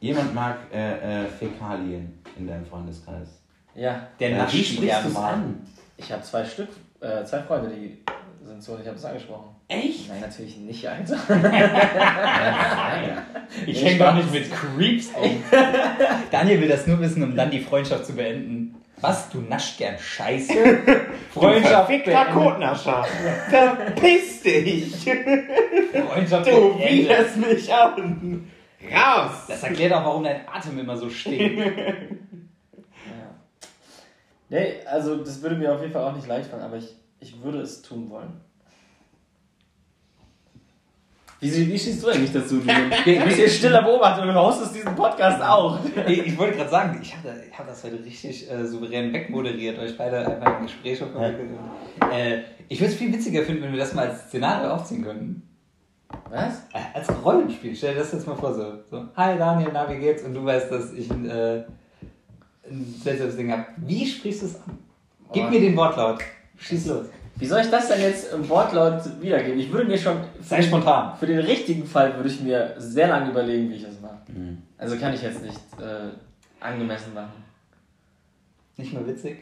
[SPEAKER 3] jemand mag äh, äh, Fäkalien in deinem Freundeskreis.
[SPEAKER 2] Ja,
[SPEAKER 1] Der
[SPEAKER 3] Äh, wie sprichst du an?
[SPEAKER 2] ich habe zwei Stück, äh, zwei Freunde, die sind so, ich habe es angesprochen.
[SPEAKER 3] Echt?
[SPEAKER 2] Nein, natürlich nicht, Alter.
[SPEAKER 1] Ich hänge doch nicht mit Creeps um. Daniel will das nur wissen, um dann die Freundschaft zu beenden. Was? Du nascht gern Scheiße? Freundschaft
[SPEAKER 3] Verfickter
[SPEAKER 1] beendet.
[SPEAKER 3] Kotnascher! Verpiss dich!
[SPEAKER 1] Freundschaft
[SPEAKER 3] Du widerst mich an! Raus!
[SPEAKER 1] Das erklärt auch, warum dein Atem immer so.
[SPEAKER 2] Ja. Nee, also das würde mir auf jeden Fall auch nicht leicht fallen, aber ich, ich würde es tun wollen. Wie, wie stehst du eigentlich dazu? Du, du bist hier stiller Beobachter und du hostest diesen Podcast auch.
[SPEAKER 1] Ich, ich wollte gerade sagen, ich habe hab das heute richtig äh, souverän wegmoderiert, euch beide einfach ein Gespräch schon verwickelt. Äh, ich würde es viel witziger finden, wenn wir das mal als Szenario aufziehen könnten.
[SPEAKER 2] Was?
[SPEAKER 1] Als Rollenspiel, stell dir das jetzt mal vor, so, so hi Daniel, na, wie geht's? Und du weißt, dass ich ein, äh, ein seltsames Ding habe. Wie sprichst du es an? Gib
[SPEAKER 2] Oh.
[SPEAKER 1] mir den Wortlaut. Schieß los.
[SPEAKER 2] Wie soll ich das denn jetzt im Wortlaut wiedergeben? Ich würde mir schon.
[SPEAKER 1] Sei spontan.
[SPEAKER 2] Für den richtigen Fall würde ich mir sehr lange überlegen, wie ich das mache.
[SPEAKER 3] Mhm.
[SPEAKER 2] Also kann ich jetzt nicht äh, angemessen machen.
[SPEAKER 1] Nicht mehr witzig?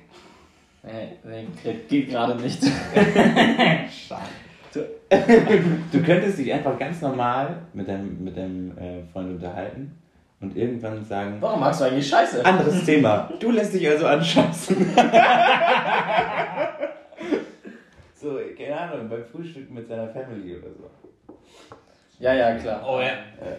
[SPEAKER 2] Nee, nee geht, gerade nicht.
[SPEAKER 1] Schade.
[SPEAKER 3] Du könntest dich einfach ganz normal mit deinem, mit deinem äh, Freund unterhalten und irgendwann sagen,
[SPEAKER 2] Warum magst du eigentlich Scheiße?
[SPEAKER 3] anderes Thema. Du lässt dich also anscheißen. so, keine Ahnung, beim Frühstück mit seiner Family oder so.
[SPEAKER 2] Ja, ja, klar.
[SPEAKER 1] Oh ja. Äh,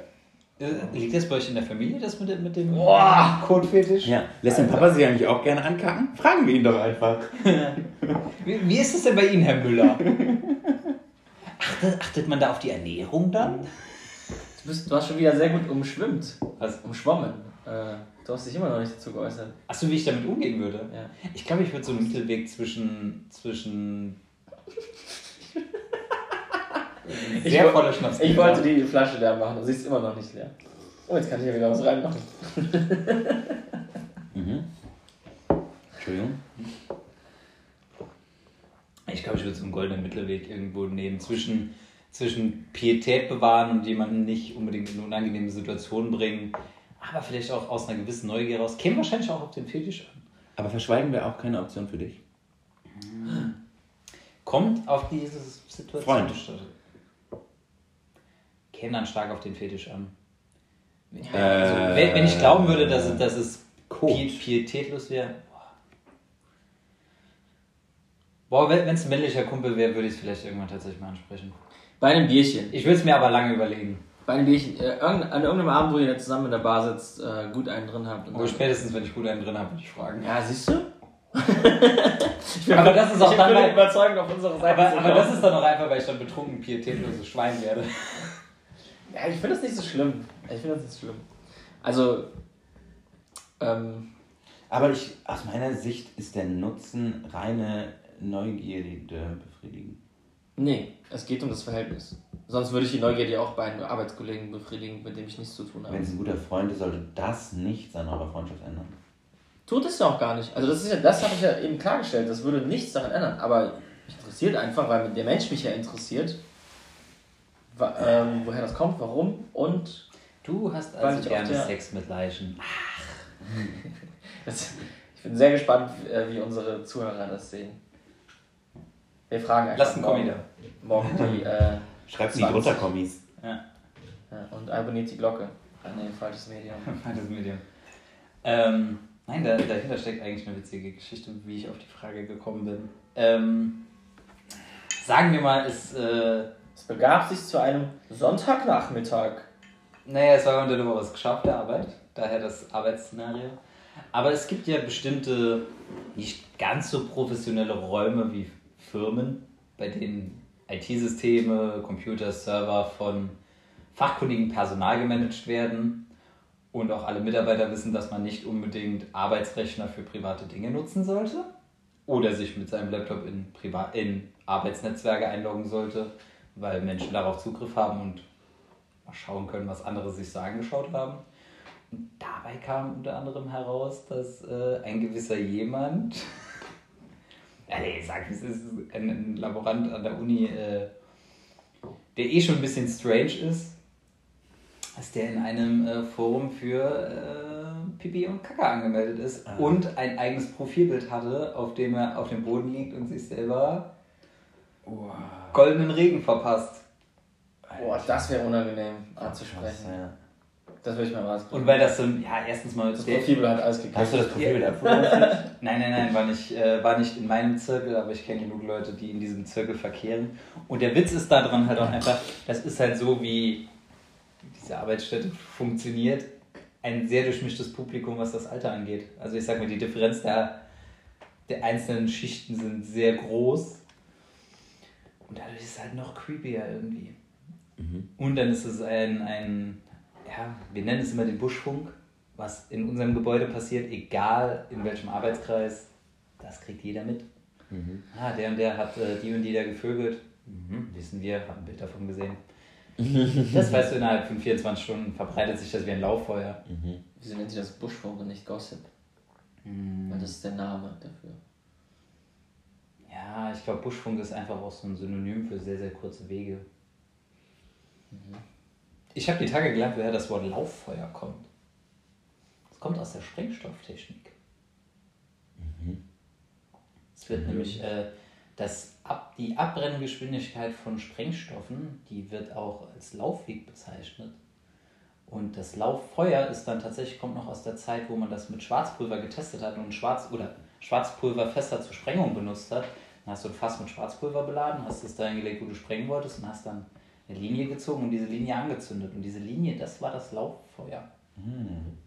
[SPEAKER 1] Liegt das bei euch in der Familie, das mit, dem- mit dem
[SPEAKER 2] Boah.
[SPEAKER 1] Kotfetisch?
[SPEAKER 3] Ja, lässt dein Papa sich eigentlich auch gerne ankacken? Fragen wir ihn doch einfach.
[SPEAKER 1] Wie, wie ist es denn bei Ihnen, Herr Müller? Achtet, achtet man da auf die Ernährung dann?
[SPEAKER 2] Du, bist, du hast schon wieder sehr gut umschwimmt.
[SPEAKER 1] Was?
[SPEAKER 2] Umschwommen. Äh, du hast dich immer noch nicht dazu geäußert.
[SPEAKER 1] Achso, wie ich damit umgehen würde?
[SPEAKER 2] Ja.
[SPEAKER 1] Ich glaube, ich würde so einen Mittelweg zwischen. zwischen.
[SPEAKER 2] Ich
[SPEAKER 1] sehr voller Schnaps.
[SPEAKER 2] Ich wollte die Flasche leer machen und sie ist immer noch nicht leer. Oh, jetzt kann ich ja wieder was reinmachen.
[SPEAKER 3] Mhm. Entschuldigung.
[SPEAKER 1] Ich glaube, ich würde so einen goldenen Mittelweg irgendwo nehmen zwischen, zwischen Pietät bewahren und jemanden nicht unbedingt in eine unangenehme Situation bringen, aber vielleicht auch aus einer gewissen Neugier raus. Käme wahrscheinlich auch auf den Fetisch an.
[SPEAKER 3] Aber verschweigen wir auch keine Option für dich.
[SPEAKER 1] Kommt auf diese Situation.
[SPEAKER 3] Freund.
[SPEAKER 1] Käme dann stark auf den Fetisch an.
[SPEAKER 3] Äh,
[SPEAKER 1] Also, wenn, wenn ich glauben würde, dass es, dass es pietätlos wäre. Boah, wenn es ein männlicher Kumpel wäre, würde ich es vielleicht irgendwann tatsächlich mal ansprechen.
[SPEAKER 2] Bei einem Bierchen.
[SPEAKER 1] Ich würde es mir aber lange überlegen.
[SPEAKER 2] Bei einem Bierchen. Äh, an irgendeinem Abend, wo ihr zusammen in der Bar sitzt, äh, gut einen drin habt. Und
[SPEAKER 1] Aber
[SPEAKER 2] dann-
[SPEAKER 1] spätestens, wenn ich gut einen drin habe, würde ich fragen.
[SPEAKER 2] ja, siehst du? Ich bin,
[SPEAKER 1] Aber das ist auch
[SPEAKER 2] ich
[SPEAKER 1] dann
[SPEAKER 2] bin
[SPEAKER 1] mein-
[SPEAKER 2] überzeugend auf unserer Seite.
[SPEAKER 1] Aber, aber das ist dann auch einfach, weil ich dann betrunken pietätloses Schwein werde.
[SPEAKER 2] Ja, ich finde das nicht so schlimm. Ich finde das nicht so schlimm. Also, ähm,
[SPEAKER 3] Aber ich, aus meiner Sicht ist der Nutzen reine Neugierde befriedigen.
[SPEAKER 2] nee, es geht um das Verhältnis. Sonst würde ich die Neugierde auch bei einem Arbeitskollegen befriedigen, mit dem ich nichts zu tun habe.
[SPEAKER 3] Wenn es ein guter Freund ist, sollte das nichts an eurer Freundschaft ändern.
[SPEAKER 2] Tut es ja auch gar nicht. Also das ist ja, das habe ich ja eben klargestellt. Das würde nichts daran ändern. Aber mich interessiert einfach, weil der Mensch mich ja interessiert, wa- ähm, woher das kommt, warum und
[SPEAKER 1] Du hast also gerne
[SPEAKER 2] der-
[SPEAKER 1] Sex mit Leichen.
[SPEAKER 2] das, ich bin sehr gespannt, äh, wie unsere Zuhörer das sehen. Wir fragen einfach
[SPEAKER 1] Lass einen Kommi da.
[SPEAKER 2] morgen die äh,
[SPEAKER 3] Schreibt
[SPEAKER 2] 20.
[SPEAKER 3] nicht drunter, Kommis.
[SPEAKER 1] Ja,
[SPEAKER 2] und abonniert die Glocke. Ah, nee, falsches Medium.
[SPEAKER 1] das Medium. Ähm, nein, da, dahinter steckt eigentlich eine witzige Geschichte, wie ich auf die Frage gekommen bin. Ähm, sagen wir mal, es, äh,
[SPEAKER 2] Es begab sich zu einem Sonntagnachmittag.
[SPEAKER 1] naja, es war unter der Woche was geschafft, der Arbeit, daher das Arbeitsszenario. Aber es gibt ja bestimmte, nicht ganz so professionelle Räume wie Firmen, bei denen IT-Systeme, Computer, Server von fachkundigem Personal gemanagt werden und auch alle Mitarbeiter wissen, dass man nicht unbedingt Arbeitsrechner für private Dinge nutzen sollte oder sich mit seinem Laptop in, Priva in Arbeitsnetzwerke einloggen sollte, weil Menschen darauf Zugriff haben und mal schauen können, was andere sich so angeschaut haben. Und dabei kam unter anderem heraus, dass äh, ein gewisser jemand, nee, ich sag, es ist ein, ein Laborant an der Uni, äh, der eh schon ein bisschen strange ist, dass der in einem äh, Forum für äh, Pipi und Kacke angemeldet ist
[SPEAKER 3] Ah.
[SPEAKER 1] und ein eigenes Profilbild hatte, auf dem er auf dem Boden liegt und sich selber goldenen Regen verpasst.
[SPEAKER 2] Boah, das wäre unangenehm anzusprechen.
[SPEAKER 3] ja.
[SPEAKER 2] Das würde ich mal rausfinden.
[SPEAKER 1] Und weil das so ja, erstens mal,
[SPEAKER 2] das
[SPEAKER 1] der-
[SPEAKER 2] Profilbild hat alles gekriegt.
[SPEAKER 3] Hast du das Profil abfotografiert?
[SPEAKER 1] Nein, nein, nein, war nicht, äh, war nicht in meinem Zirkel, aber ich kenne genug Leute, die in diesem Zirkel verkehren. Und der Witz ist daran halt auch einfach, das ist halt so, wie diese Arbeitsstätte funktioniert. Ein sehr durchmischtes Publikum, was das Alter angeht. Also ich sag mal, die Differenz der, der einzelnen Schichten sind sehr groß. Und dadurch ist es halt noch creepier irgendwie. Und dann ist es ein, ein, ja, wir nennen es immer den Buschfunk, was in unserem Gebäude passiert, egal in welchem Arbeitskreis, das kriegt jeder mit. Ah, der und der hat äh, die und die da gevögelt. Mhm, wissen wir, haben ein Bild davon gesehen. Das weißt du, innerhalb von 24 Stunden verbreitet sich das wie ein Lauffeuer.
[SPEAKER 3] Mhm.
[SPEAKER 2] Wieso nennt sie das Buschfunk und nicht Gossip?
[SPEAKER 1] Hm.
[SPEAKER 2] Weil das ist der Name dafür.
[SPEAKER 1] Ja, ich glaube, Buschfunk ist einfach auch so ein Synonym für sehr, sehr kurze Wege. Ich habe die Tage gelernt, woher das Wort Lauffeuer kommt. Es kommt aus der Sprengstofftechnik. Es wird nämlich äh, das Ab, die Abbrenngeschwindigkeit von Sprengstoffen, die wird auch als Laufweg bezeichnet. Und das Lauffeuer ist dann tatsächlich, kommt noch aus der Zeit, wo man das mit Schwarzpulver getestet hat und Schwarz oder Schwarzpulver fester zur Sprengung benutzt hat. Dann hast du ein Fass mit Schwarzpulver beladen, hast es dahin gelegt, wo du sprengen wolltest und hast dann eine Linie gezogen und diese Linie angezündet. Und diese Linie, das war das Lauffeuer.
[SPEAKER 3] Mhm.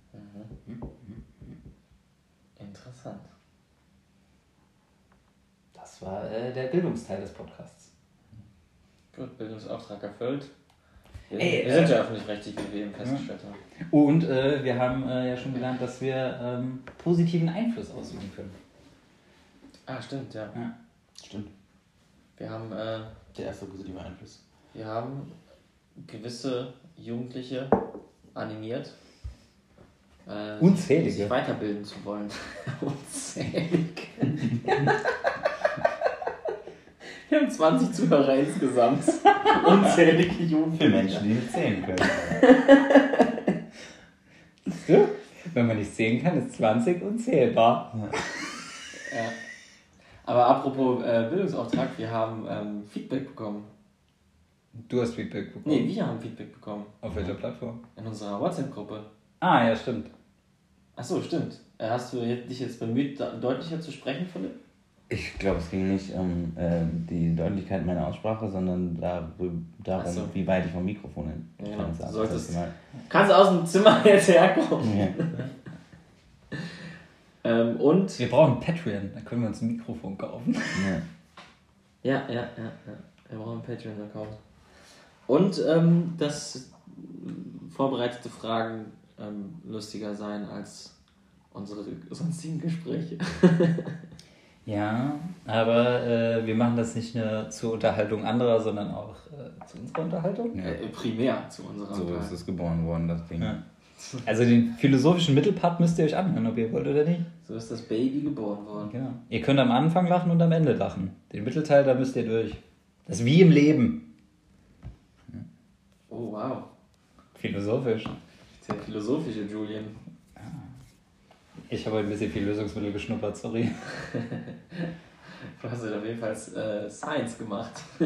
[SPEAKER 2] Interessant.
[SPEAKER 1] Das war äh, der Bildungsteil des Podcasts.
[SPEAKER 2] Gut, Bildungsauftrag erfüllt. Wir,
[SPEAKER 1] Ey,
[SPEAKER 2] wir
[SPEAKER 1] äh,
[SPEAKER 2] sind ja öffentlich-rechtlich, wie wir eben festgestellt haben.
[SPEAKER 1] Und äh, wir haben äh, ja schon gelernt, dass wir ähm, positiven Einfluss ausüben können.
[SPEAKER 2] Ah, stimmt, ja.
[SPEAKER 3] Stimmt.
[SPEAKER 2] Wir haben, äh,
[SPEAKER 3] Der erste positive Einfluss.
[SPEAKER 2] wir haben gewisse Jugendliche animiert, äh,
[SPEAKER 1] Unzählige.
[SPEAKER 2] sich weiterbilden zu wollen. Unzählige. wir haben 20 Zuhörer insgesamt. Unzählige
[SPEAKER 3] Für
[SPEAKER 2] Jugendliche.
[SPEAKER 3] Menschen, die nicht zählen können.
[SPEAKER 1] Wenn man nicht sehen kann, ist 20 unzählbar.
[SPEAKER 2] Ja. Aber apropos äh, Bildungsauftrag, wir haben ähm, Feedback bekommen.
[SPEAKER 1] Du hast Feedback bekommen.
[SPEAKER 2] Nee, wir haben Feedback bekommen.
[SPEAKER 1] Auf welcher Plattform?
[SPEAKER 2] In unserer WhatsApp-Gruppe.
[SPEAKER 1] Ah, ja, stimmt.
[SPEAKER 2] Ach so, stimmt. Äh, Hast du dich jetzt bemüht, deutlicher zu sprechen, Philipp?
[SPEAKER 3] Ich glaube, es ging nicht um äh, die Deutlichkeit meiner Aussprache, sondern dar darum,
[SPEAKER 2] so.
[SPEAKER 3] wie weit ich vom Mikrofon hin.
[SPEAKER 2] Ja,
[SPEAKER 3] entfernt
[SPEAKER 2] du solltest-
[SPEAKER 3] erste
[SPEAKER 2] Kannst du aus dem Zimmer jetzt herkommen?
[SPEAKER 3] Ja.
[SPEAKER 2] Ähm, und.
[SPEAKER 1] Wir brauchen Patreon, da können wir uns ein Mikrofon kaufen.
[SPEAKER 3] Ja.
[SPEAKER 2] Ja, ja, ja, ja. Wir brauchen einen Patreon-Account. Und ähm, dass äh, vorbereitete Fragen ähm, lustiger sein als unsere sonstigen Gespräche.
[SPEAKER 1] Ja, aber äh, wir machen das nicht nur zur Unterhaltung anderer, sondern auch äh, zu unserer Unterhaltung.
[SPEAKER 3] Ja.
[SPEAKER 2] Äh, primär zu unserer
[SPEAKER 3] So ist es geboren worden, das Ding.
[SPEAKER 1] Ja. Also den philosophischen Mittelpart müsst ihr euch anhören, ob ihr wollt oder nicht.
[SPEAKER 2] So ist das Baby geboren worden.
[SPEAKER 1] Genau. Ihr könnt am Anfang lachen und am Ende lachen. Den Mittelteil, da müsst ihr durch. Das ist wie im Leben.
[SPEAKER 2] Oh, wow.
[SPEAKER 1] Philosophisch.
[SPEAKER 2] Der philosophische Julian.
[SPEAKER 1] Ich habe ein bisschen viel Lösungsmittel geschnuppert, sorry.
[SPEAKER 2] Du hast ja auf jeden Fall äh, Science gemacht.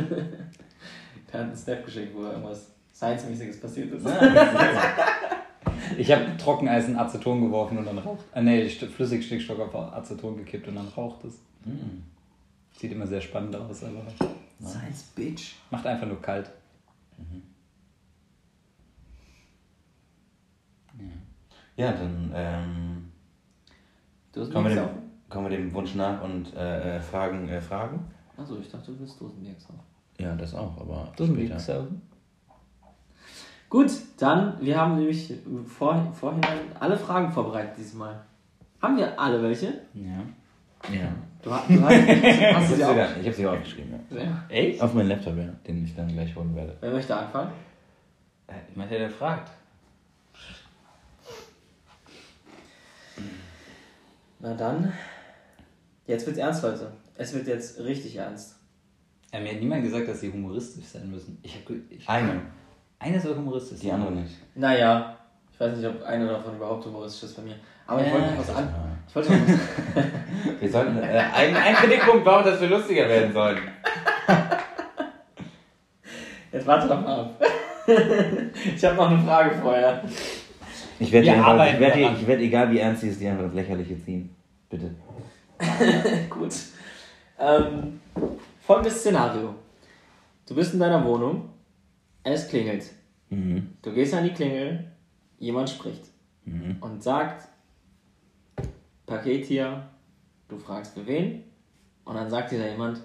[SPEAKER 2] Er hat einen Step geschickt, wo irgendwas Science-mäßiges passiert ist.
[SPEAKER 1] Ich habe Trockeneis in Aceton geworfen und dann raucht. Äh, nee, St- Flüssigstickstoff auf Aceton gekippt und dann raucht es.
[SPEAKER 3] Hm.
[SPEAKER 1] Sieht immer sehr spannend aus, aber
[SPEAKER 2] Science, Bitch.
[SPEAKER 1] macht einfach nur kalt.
[SPEAKER 3] Ja, dann ähm,
[SPEAKER 2] Du hast
[SPEAKER 3] kommen, wir dem, kommen wir dem Wunsch nach und äh, äh, fragen, äh, fragen.
[SPEAKER 2] Achso, ich dachte, du willst Dosenbier saufen.
[SPEAKER 3] Ja, das auch, aber
[SPEAKER 1] Dosenbier
[SPEAKER 3] später.
[SPEAKER 1] saufen.
[SPEAKER 2] Gut, dann, wir haben nämlich vor, vorhin alle Fragen vorbereitet diesmal. Haben wir alle welche?
[SPEAKER 1] Ja.
[SPEAKER 3] Ja.
[SPEAKER 2] Du, du hast, hast du sie
[SPEAKER 3] habe
[SPEAKER 2] auch?
[SPEAKER 3] sie, ich hab sie aufgeschrieben, ja.
[SPEAKER 2] Ja.
[SPEAKER 1] Echt?
[SPEAKER 3] Auf meinen Laptop, ja, den ich dann gleich holen werde.
[SPEAKER 2] Wer möchte anfangen?
[SPEAKER 1] Ich meine, der fragt.
[SPEAKER 2] Na dann, jetzt wird's ernst, Leute. Es wird jetzt richtig ernst.
[SPEAKER 1] Ja, mir hat niemand gesagt, dass sie humoristisch sein müssen. Ich hab, ich,
[SPEAKER 3] Eine,
[SPEAKER 1] Eine soll humoristisch sein.
[SPEAKER 3] die andere nicht.
[SPEAKER 2] Naja, ich weiß nicht, ob einer davon überhaupt humoristisch ist bei mir. Aber ich
[SPEAKER 1] Äh,
[SPEAKER 2] wollte noch was an. Ich wollte noch was
[SPEAKER 3] Wir sollten, äh, ein, ein Kritikpunkt war, dass wir lustiger werden sollen.
[SPEAKER 2] Jetzt warte doch mal ab. ich habe noch eine Frage vorher.
[SPEAKER 3] Ich werde, einfach- ich, werde, ich werde, egal wie ernst sie ist, die einfach ins Lächerliche ziehen. Bitte.
[SPEAKER 2] Gut. Ähm, folgendes Szenario. Du bist in deiner Wohnung, es klingelt.
[SPEAKER 3] Mhm.
[SPEAKER 2] Du gehst an die Klingel, jemand spricht
[SPEAKER 3] Mhm.
[SPEAKER 2] und sagt, Paket hier, du fragst für wen und dann sagt dieser jemand,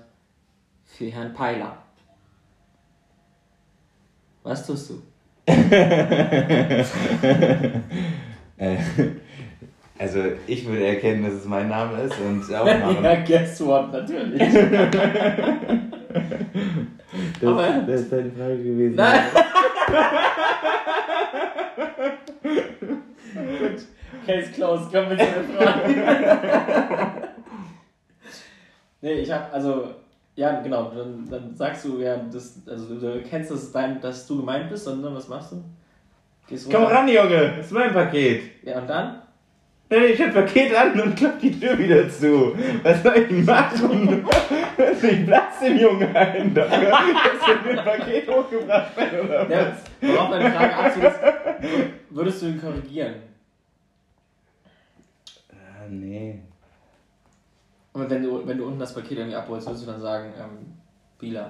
[SPEAKER 2] für Herrn Peiler. Was tust du?
[SPEAKER 3] Also, ich würde erkennen, dass es mein Name ist und Aufnahme.
[SPEAKER 2] ja, guess what, natürlich.
[SPEAKER 3] Das,
[SPEAKER 2] Aber-
[SPEAKER 3] das ist deine Frage gewesen.
[SPEAKER 2] Nein. Gut. Case closed. Wir zu der Frage. nee, ich hab, also, ja, genau. Dann, dann sagst du, ja, das, also du erkennst, dass, dein, dass du gemeint bist, und dann was machst du? Gehst
[SPEAKER 3] Komm ran, Junge, das ist mein Paket.
[SPEAKER 2] Ja, und dann?
[SPEAKER 3] Nee, Ich hab Paket an und klapp die Tür wieder zu. Was soll ich machen? Ich platz den Jungen ein. Dass wir ein Paket hochgebracht werden oder
[SPEAKER 2] Ja,
[SPEAKER 3] was?
[SPEAKER 2] worauf meine Frage ist, würdest du ihn korrigieren?
[SPEAKER 3] Ah, nee.
[SPEAKER 2] Und wenn du, wenn du unten das Paket irgendwie abholst, würdest du dann sagen, ähm, Bila.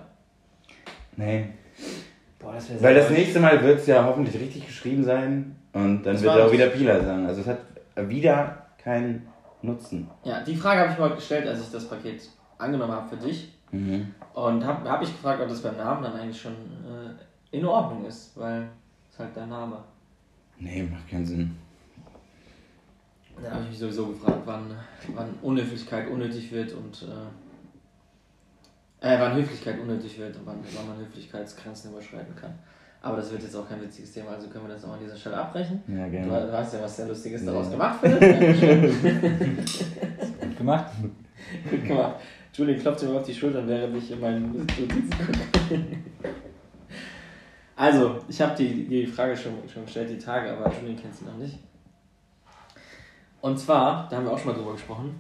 [SPEAKER 3] Nee.
[SPEAKER 1] Boah, das wäre
[SPEAKER 3] Weil das nächste Mal wird es ja hoffentlich richtig geschrieben sein und dann
[SPEAKER 2] Das
[SPEAKER 3] wird er auch wieder Pila sagen. Also es hat wieder keinen Nutzen.
[SPEAKER 2] Ja, die Frage habe ich mal gestellt, als ich das Paket angenommen habe für dich.
[SPEAKER 3] Mhm.
[SPEAKER 2] Und habe hab ich gefragt, ob das beim Namen dann eigentlich schon äh, in Ordnung ist, weil es halt dein Name.
[SPEAKER 3] Nee, macht keinen Sinn.
[SPEAKER 2] Dann habe ich mich sowieso gefragt, wann, wann Unhöflichkeit unnötig wird und äh, äh, wann Höflichkeit unnötig wird und wann, wann man Höflichkeitsgrenzen überschreiten kann. Aber das wird jetzt auch kein witziges Thema, also können wir das auch an dieser Stelle abbrechen.
[SPEAKER 3] Ja, gerne.
[SPEAKER 2] du hast ja was sehr Lustiges
[SPEAKER 3] Nee.
[SPEAKER 2] daraus gemacht. Dankeschön.
[SPEAKER 1] gut gemacht.
[SPEAKER 2] Gut gemacht. Julian klopft mir auf die Schultern, während ich in meinen Notizen gucke. Also, ich habe die, die Frage schon, schon gestellt, die Tage, aber Julian kennt sie noch nicht. Und zwar, da haben wir auch schon mal drüber gesprochen,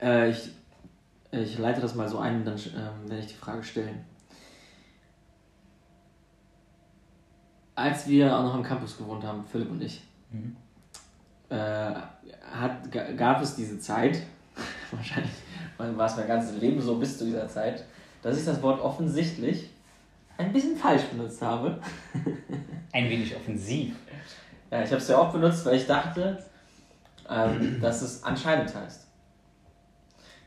[SPEAKER 2] äh, ich, ich leite das mal so ein, dann ähm, werde ich die Frage stellen. Als wir auch noch am Campus gewohnt haben, Philipp und ich,
[SPEAKER 1] Mhm.
[SPEAKER 2] äh, hat, ga- gab es diese Zeit, wahrscheinlich war es mein ganzes Leben so bis zu dieser Zeit, dass ich das Wort offensichtlich ein bisschen falsch benutzt habe.
[SPEAKER 1] Ein wenig offensiv.
[SPEAKER 2] Ja, ich habe es ja auch benutzt, weil ich dachte, ähm, dass es anscheinend heißt.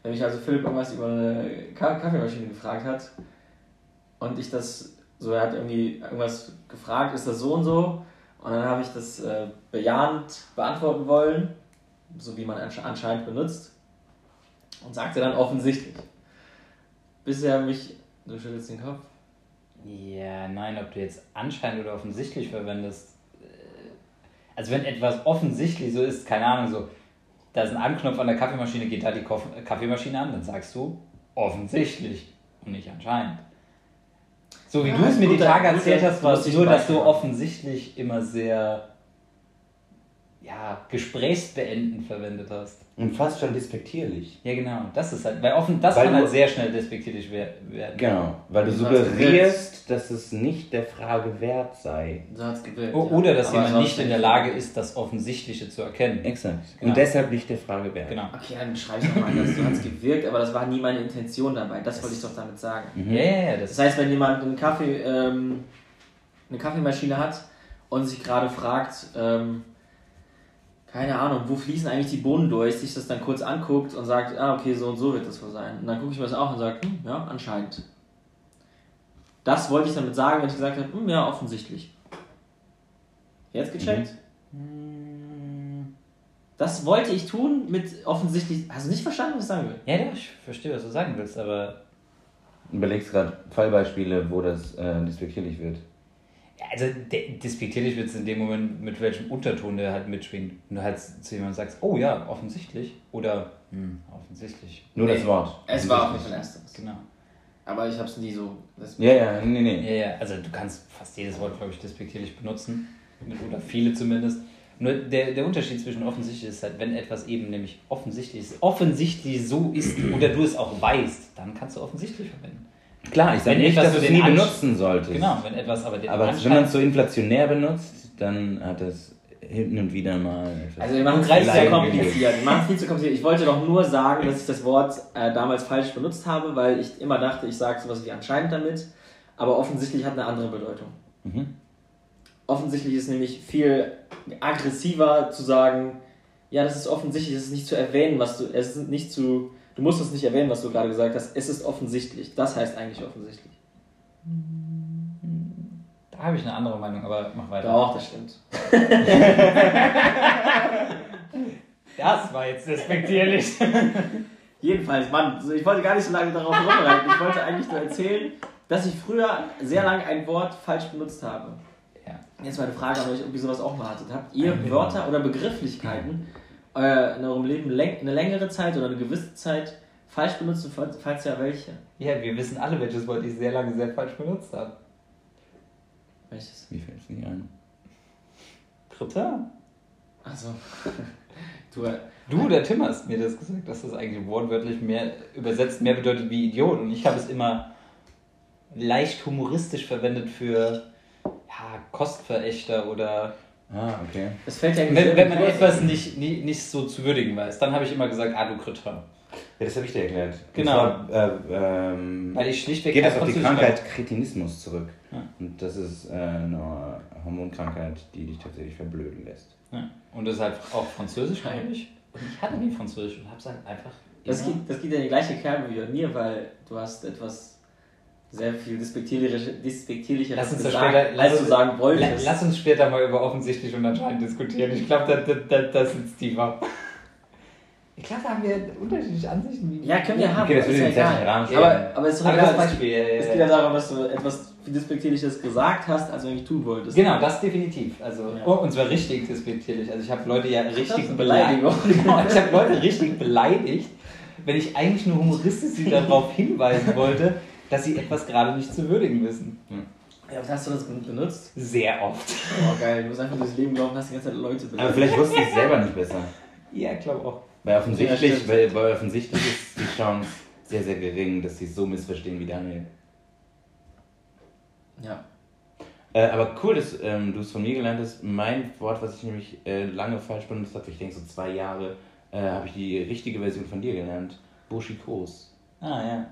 [SPEAKER 2] Wenn mich also Philipp irgendwas über eine Ka Kaffeemaschine gefragt hat und ich das so, er hat irgendwie irgendwas gefragt, ist das so und so? Und dann habe ich das äh, bejahend beantworten wollen, so wie man ansche- anscheinend benutzt, und sagte dann offensichtlich. Bis er mich, du schüttelst den Kopf,
[SPEAKER 1] Ja, nein, ob du jetzt anscheinend oder offensichtlich verwendest. Also wenn etwas offensichtlich so ist, keine Ahnung, so, da ist ein Anknopf an der Kaffeemaschine, geht da die Kaffeemaschine an, dann sagst du offensichtlich und nicht anscheinend. So wie
[SPEAKER 2] Ja,
[SPEAKER 1] du es mir die Tage erzählt hast, war es nur, dass du offensichtlich immer sehr ja, gesprächsbeendend verwendet hast.
[SPEAKER 3] Und fast schon despektierlich.
[SPEAKER 1] Ja, genau. Das ist halt, weil offen, das
[SPEAKER 3] Weil
[SPEAKER 1] kann
[SPEAKER 3] du-
[SPEAKER 1] halt sehr schnell despektierlich wer- werden.
[SPEAKER 3] Genau, weil du
[SPEAKER 2] hat's
[SPEAKER 3] suggerierst, dass es nicht der Frage wert sei.
[SPEAKER 2] so hat es gewirkt.
[SPEAKER 1] O-
[SPEAKER 2] ja.
[SPEAKER 1] Oder dass
[SPEAKER 2] Aber
[SPEAKER 1] jemand nicht in der Lage ist, das Offensichtliche zu erkennen.
[SPEAKER 3] Exakt.
[SPEAKER 1] Genau.
[SPEAKER 3] Und deshalb nicht der Frage wert.
[SPEAKER 1] Genau.
[SPEAKER 2] Okay, dann schreib es nochmal anders. Du hast gewirkt, aber das war nie meine Intention dabei. Das wollte ich doch damit sagen.
[SPEAKER 3] Mhm.
[SPEAKER 1] Ja, ja, ja.
[SPEAKER 2] Das
[SPEAKER 1] Das,
[SPEAKER 2] heißt, wenn jemand einen Kaffee, ähm, eine Kaffeemaschine hat und sich gerade fragt, ähm, keine Ahnung, wo fließen eigentlich die Bohnen durch, sich das dann kurz anguckt und sagt, ah, okay, so und so wird das wohl sein. Und dann gucke ich mir das auch und sage, hm, ja, anscheinend. Das wollte ich damit sagen, wenn ich gesagt habe, hm, ja, offensichtlich. Jetzt gecheckt? Das wollte ich tun mit offensichtlich. Hast du nicht verstanden, was ich sagen will?
[SPEAKER 1] ja, ja, ich verstehe, was du sagen willst, aber
[SPEAKER 3] Überlegst gerade Fallbeispiele, wo das äh, despektierlich wird.
[SPEAKER 1] Also de- despektierlich wird es in dem Moment, mit welchem Unterton der halt mitschwingt. Wenn du halt zu jemandem sagst, oh ja, offensichtlich oder hm, offensichtlich.
[SPEAKER 3] Nur
[SPEAKER 2] Nee,
[SPEAKER 3] das Wort.
[SPEAKER 2] Es war auf jeden Fall ersteres.
[SPEAKER 1] Genau.
[SPEAKER 2] Aber ich habe es nie so.
[SPEAKER 3] Ja, ja, nee, nee.
[SPEAKER 1] Ja, ja, also du kannst fast jedes Wort, glaube ich, despektierlich benutzen. Oder viele zumindest. Nur der, der Unterschied zwischen offensichtlich ist halt, wenn etwas eben nämlich offensichtlich ist, offensichtlich so ist oder du es auch weißt, dann kannst du offensichtlich verwenden.
[SPEAKER 3] Klar, ich sage nicht, dass du es
[SPEAKER 1] den
[SPEAKER 3] nie benutzen solltest.
[SPEAKER 1] Genau, wenn etwas aber den
[SPEAKER 3] Aber wenn man es so inflationär benutzt, dann hat das hin und wieder mal.
[SPEAKER 2] Also wir machen es viel zu kompliziert. Wir machen es viel zu kompliziert. Ich wollte doch nur sagen, dass ich das Wort äh, damals falsch benutzt habe, weil ich immer dachte, ich sage sowas wie anscheinend damit, aber offensichtlich hat eine andere Bedeutung.
[SPEAKER 3] Mhm.
[SPEAKER 2] Offensichtlich ist nämlich viel aggressiver zu sagen, ja, das ist offensichtlich, es ist nicht zu erwähnen, was du, es ist nicht zu, du musst es nicht erwähnen, was du gerade gesagt hast, es ist offensichtlich. Das heißt eigentlich offensichtlich.
[SPEAKER 1] Da habe ich eine andere Meinung, aber mach weiter.
[SPEAKER 2] Doch, das stimmt.
[SPEAKER 1] Das war jetzt despektierlich.
[SPEAKER 2] Jedenfalls, Mann, ich wollte gar nicht so lange darauf rumreiten. Ich wollte eigentlich nur erzählen, dass ich früher sehr lange ein Wort falsch benutzt habe.
[SPEAKER 1] Ja.
[SPEAKER 2] Jetzt meine Frage an euch, ob ihr sowas auch mal hattet. Habt ihr Wörter oder Begrifflichkeiten äh, in eurem Leben eine längere Zeit oder eine gewisse Zeit falsch benutzt und falls, falls ja welche?
[SPEAKER 1] Ja, wir wissen alle, welches Wort ich sehr lange sehr falsch benutzt habe.
[SPEAKER 2] Welches?
[SPEAKER 3] Mir fällt es nicht ein.
[SPEAKER 1] Dritter?
[SPEAKER 2] Also, du, äh,
[SPEAKER 1] Du, der Tim hast mir das gesagt, dass das eigentlich wortwörtlich mehr übersetzt mehr bedeutet wie Idiot. Und ich habe es immer leicht humoristisch verwendet für ja, Kostverächter oder
[SPEAKER 3] Ah, okay.
[SPEAKER 2] es fällt ja
[SPEAKER 1] wenn, wenn man etwas nicht, nicht, nicht so zu würdigen weiß, dann habe ich immer gesagt, ah du Kritter.
[SPEAKER 3] Ja, das habe ich dir erklärt. Und
[SPEAKER 1] Genau.
[SPEAKER 3] zwar, äh, ähm,
[SPEAKER 1] Weil ich schlichtweg
[SPEAKER 3] geht das auf die Krankheit Kretinismus zurück.
[SPEAKER 1] Ja.
[SPEAKER 3] Und das ist äh, eine Hormonkrankheit, die dich tatsächlich verblöden lässt.
[SPEAKER 1] Ja. Und das ist halt auch Französisch, glaube ich. Und ich hatte nie Französisch und habe es halt einfach.
[SPEAKER 2] Das geht, das geht ja in die gleiche Kerbe wie bei mir, weil du hast etwas sehr viel despektierlicheres despektierlicheres
[SPEAKER 1] Lass uns
[SPEAKER 2] gesagt,
[SPEAKER 1] später-
[SPEAKER 2] als
[SPEAKER 1] lass-
[SPEAKER 2] du sagen wolltest.
[SPEAKER 1] Lass uns später mal über offensichtlich und anscheinend diskutieren. Ich glaube, da, da, da, da sitzt tiefer. Ich glaube, da haben wir unterschiedliche Ansichten.
[SPEAKER 2] Ja, können wir haben,
[SPEAKER 3] Okay, das
[SPEAKER 2] ist ja egal. Aber, aber es ist doch egal.
[SPEAKER 1] das Beispiel,
[SPEAKER 2] Es geht ja darum, dass du etwas despektierliches gesagt hast, als du eigentlich tun wolltest.
[SPEAKER 1] Genau, das definitiv. Also,
[SPEAKER 2] Ja.
[SPEAKER 1] oh, und zwar richtig despektierlich. Also ich habe Leute ja richtig
[SPEAKER 2] eine Beleidigung.
[SPEAKER 1] Genau, ich habe Leute richtig beleidigt, wenn ich eigentlich nur humoristisch darauf hinweisen wollte, dass sie etwas gerade nicht zu würdigen wissen.
[SPEAKER 2] Ja, was hast du das benutzt?
[SPEAKER 1] Sehr oft.
[SPEAKER 2] Oh geil, du musst einfach durchs Leben laufen, hast die ganze Zeit Leute
[SPEAKER 3] Aber
[SPEAKER 2] beleidigt.
[SPEAKER 3] vielleicht wusste ich es selber nicht besser.
[SPEAKER 1] Ja, ich glaube auch.
[SPEAKER 3] Weil
[SPEAKER 2] Ja,
[SPEAKER 3] offensichtlich,
[SPEAKER 2] stimmt.
[SPEAKER 3] weil, weil offensichtlich ist die Chance sehr, sehr gering, dass sie es so missverstehen wie Daniel.
[SPEAKER 2] Ja.
[SPEAKER 3] Äh, aber cool, dass ähm, du es von mir gelernt hast. Mein Wort, was ich nämlich äh, lange falsch benutzt habe, ich denke so zwei Jahre, äh, habe ich die richtige Version von dir gelernt. Boschikos.
[SPEAKER 1] Ah ja.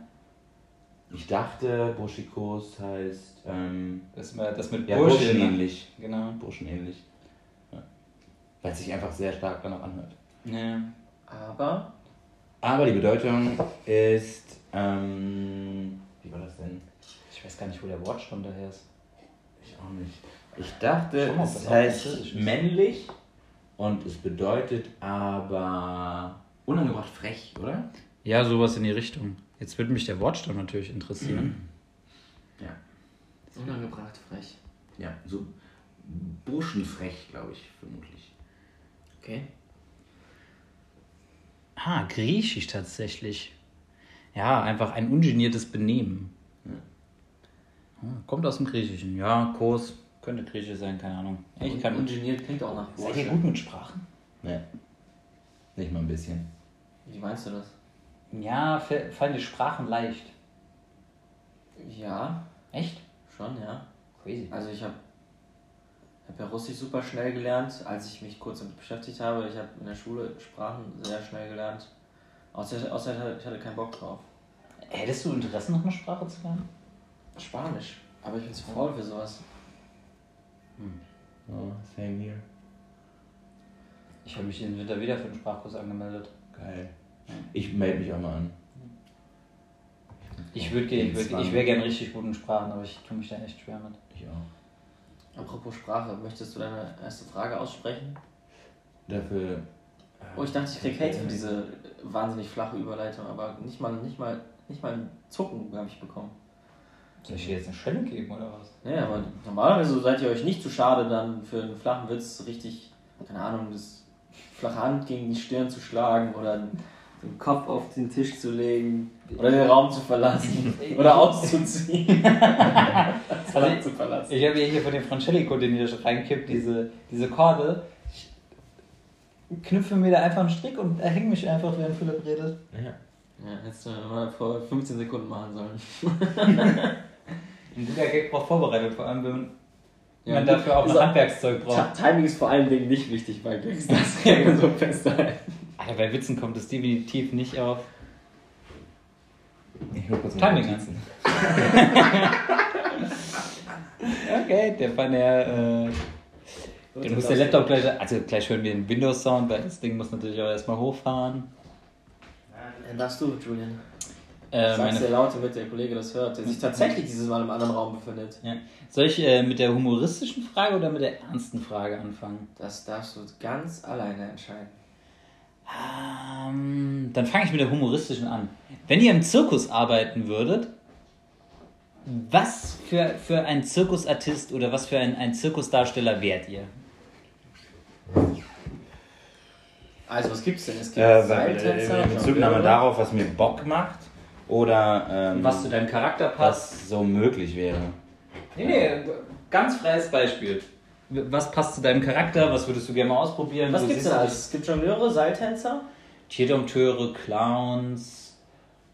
[SPEAKER 3] Ich dachte, Boschikos heißt ähm,
[SPEAKER 1] Das, das mit
[SPEAKER 3] ja,
[SPEAKER 1] Bursche.
[SPEAKER 3] burschenähnlich.
[SPEAKER 1] Genau.
[SPEAKER 3] Burschenähnlich. Ja. Weil es sich einfach sehr stark danach anhört.
[SPEAKER 1] Ja.
[SPEAKER 2] Aber,
[SPEAKER 3] Aber die Bedeutung ist, ähm, wie war das denn?
[SPEAKER 1] Ich weiß gar nicht, wo der Wortstamm daher ist.
[SPEAKER 3] Ich auch nicht. Ich dachte,
[SPEAKER 1] Schau
[SPEAKER 3] es heißt männlich und es bedeutet aber unangebracht frech, oder?
[SPEAKER 1] Ja, sowas in die Richtung. Jetzt würde mich der Wortstamm natürlich interessieren.
[SPEAKER 3] Ja.
[SPEAKER 2] unangebracht frech.
[SPEAKER 3] Ja, so burschenfrech, glaube ich, vermutlich.
[SPEAKER 2] Okay.
[SPEAKER 1] Ah, griechisch tatsächlich. Ja, einfach ein ungeniertes Benehmen. Ah, Kommt aus dem Griechischen. Ja, Kurs. Könnte griechisch sein, keine Ahnung. Ich kann
[SPEAKER 2] Ungeniert klingt auch nach
[SPEAKER 1] Seid ihr
[SPEAKER 2] Bursche.
[SPEAKER 1] gut mit Sprachen?
[SPEAKER 3] Ne. Nicht mal ein bisschen.
[SPEAKER 2] Wie meinst du das?
[SPEAKER 1] Ja, fa- fallen die Sprachen leicht.
[SPEAKER 2] Ja,
[SPEAKER 1] Echt?
[SPEAKER 2] schon, ja.
[SPEAKER 1] Crazy.
[SPEAKER 2] Also ich habe hab ja Russisch super schnell gelernt, als ich mich kurz damit beschäftigt habe. Ich habe in der Schule Sprachen sehr schnell gelernt. Außer, außer ich hatte- keinen Bock drauf.
[SPEAKER 1] Hättest du Interesse, noch eine Sprache zu lernen?
[SPEAKER 2] Spanisch. Aber ich bin zu faul für sowas.
[SPEAKER 3] Oh, same here.
[SPEAKER 1] Ich habe mich im Winter wieder für den Sprachkurs angemeldet.
[SPEAKER 3] Geil. Ich melde mich auch mal an.
[SPEAKER 1] Ich würde ich, würd,
[SPEAKER 3] Zwang.
[SPEAKER 1] ich wäre gern richtig gut in Sprachen, aber ich tue mich da echt schwer mit.
[SPEAKER 3] Ich auch.
[SPEAKER 2] Apropos Sprache, möchtest du deine erste Frage aussprechen?
[SPEAKER 3] Dafür.
[SPEAKER 2] Oh, ich dachte, ich krieg Hate für diese wahnsinnig flache Überleitung, aber nicht mal, nicht mal, nicht mal ein Zucken habe ich bekommen.
[SPEAKER 1] Soll ich dir jetzt eine Schelle geben oder was?
[SPEAKER 2] Ja, aber normalerweise seid ihr euch nicht zu schade, dann für einen flachen Witz richtig, keine Ahnung, das flache Hand gegen die Stirn zu schlagen oder den Kopf auf den Tisch zu legen oder den Raum zu verlassen oder auszuziehen. das
[SPEAKER 1] Also
[SPEAKER 2] zu verlassen.
[SPEAKER 1] Ich habe ja hier von dem Francelico, den ihr reinkippt, diese, diese Korde. Ich knüpfe mir da einfach einen Strick und erhänge mich einfach, während Philipp redet.
[SPEAKER 3] Ja.
[SPEAKER 2] Ja, hättest du mal vor 15 Sekunden machen sollen.
[SPEAKER 1] Ein guter Gag braucht Vorbereitung, vor allem wenn
[SPEAKER 2] Ja,
[SPEAKER 1] man dafür auch
[SPEAKER 2] auch-
[SPEAKER 1] Handwerkszeug braucht.
[SPEAKER 2] Timing ist vor allen Dingen nicht wichtig bei Gags. Das kann man so festhalten.
[SPEAKER 1] Alter, bei Witzen kommt es definitiv nicht auf.
[SPEAKER 3] Ich hol kurz
[SPEAKER 1] Timing
[SPEAKER 3] Notizen.
[SPEAKER 1] Okay, der war der. Äh, dann muss der Laptop gleich. Also gleich hören wir den Windows-Sound, weil das Ding muss natürlich auch erstmal hochfahren.
[SPEAKER 2] Dann darfst du, Julian.
[SPEAKER 1] Äh,
[SPEAKER 2] Sag's sehr laut, damit der Kollege das hört, der sich tatsächlich dieses Mal im anderen Raum befindet.
[SPEAKER 1] ja. Soll ich äh, mit der humoristischen Frage oder mit der ernsten Frage anfangen?
[SPEAKER 2] Das darfst du ganz alleine entscheiden.
[SPEAKER 1] Ähm, dann fange ich mit der humoristischen an. Wenn ihr im Zirkus arbeiten würdet, was für, für ein Zirkusartist oder was für ein, ein Zirkusdarsteller wärt ihr?
[SPEAKER 2] Also, was gibt's denn? Es gibt
[SPEAKER 3] Äh,
[SPEAKER 2] Seiltänzer,
[SPEAKER 3] in Bezugnahme darauf, was mir Bock macht oder ähm,
[SPEAKER 1] Was zu deinem Charakter passt?
[SPEAKER 3] was so möglich wäre.
[SPEAKER 1] Nee, nee, ganz freies Beispiel. Was passt zu deinem Charakter? Was würdest du gerne mal ausprobieren?
[SPEAKER 2] Was
[SPEAKER 1] Du
[SPEAKER 2] gibt's
[SPEAKER 1] siehst
[SPEAKER 2] denn
[SPEAKER 1] dich-
[SPEAKER 2] alles? Es gibt Jongleure, Seiltänzer.
[SPEAKER 1] Tierdompteure, Clowns,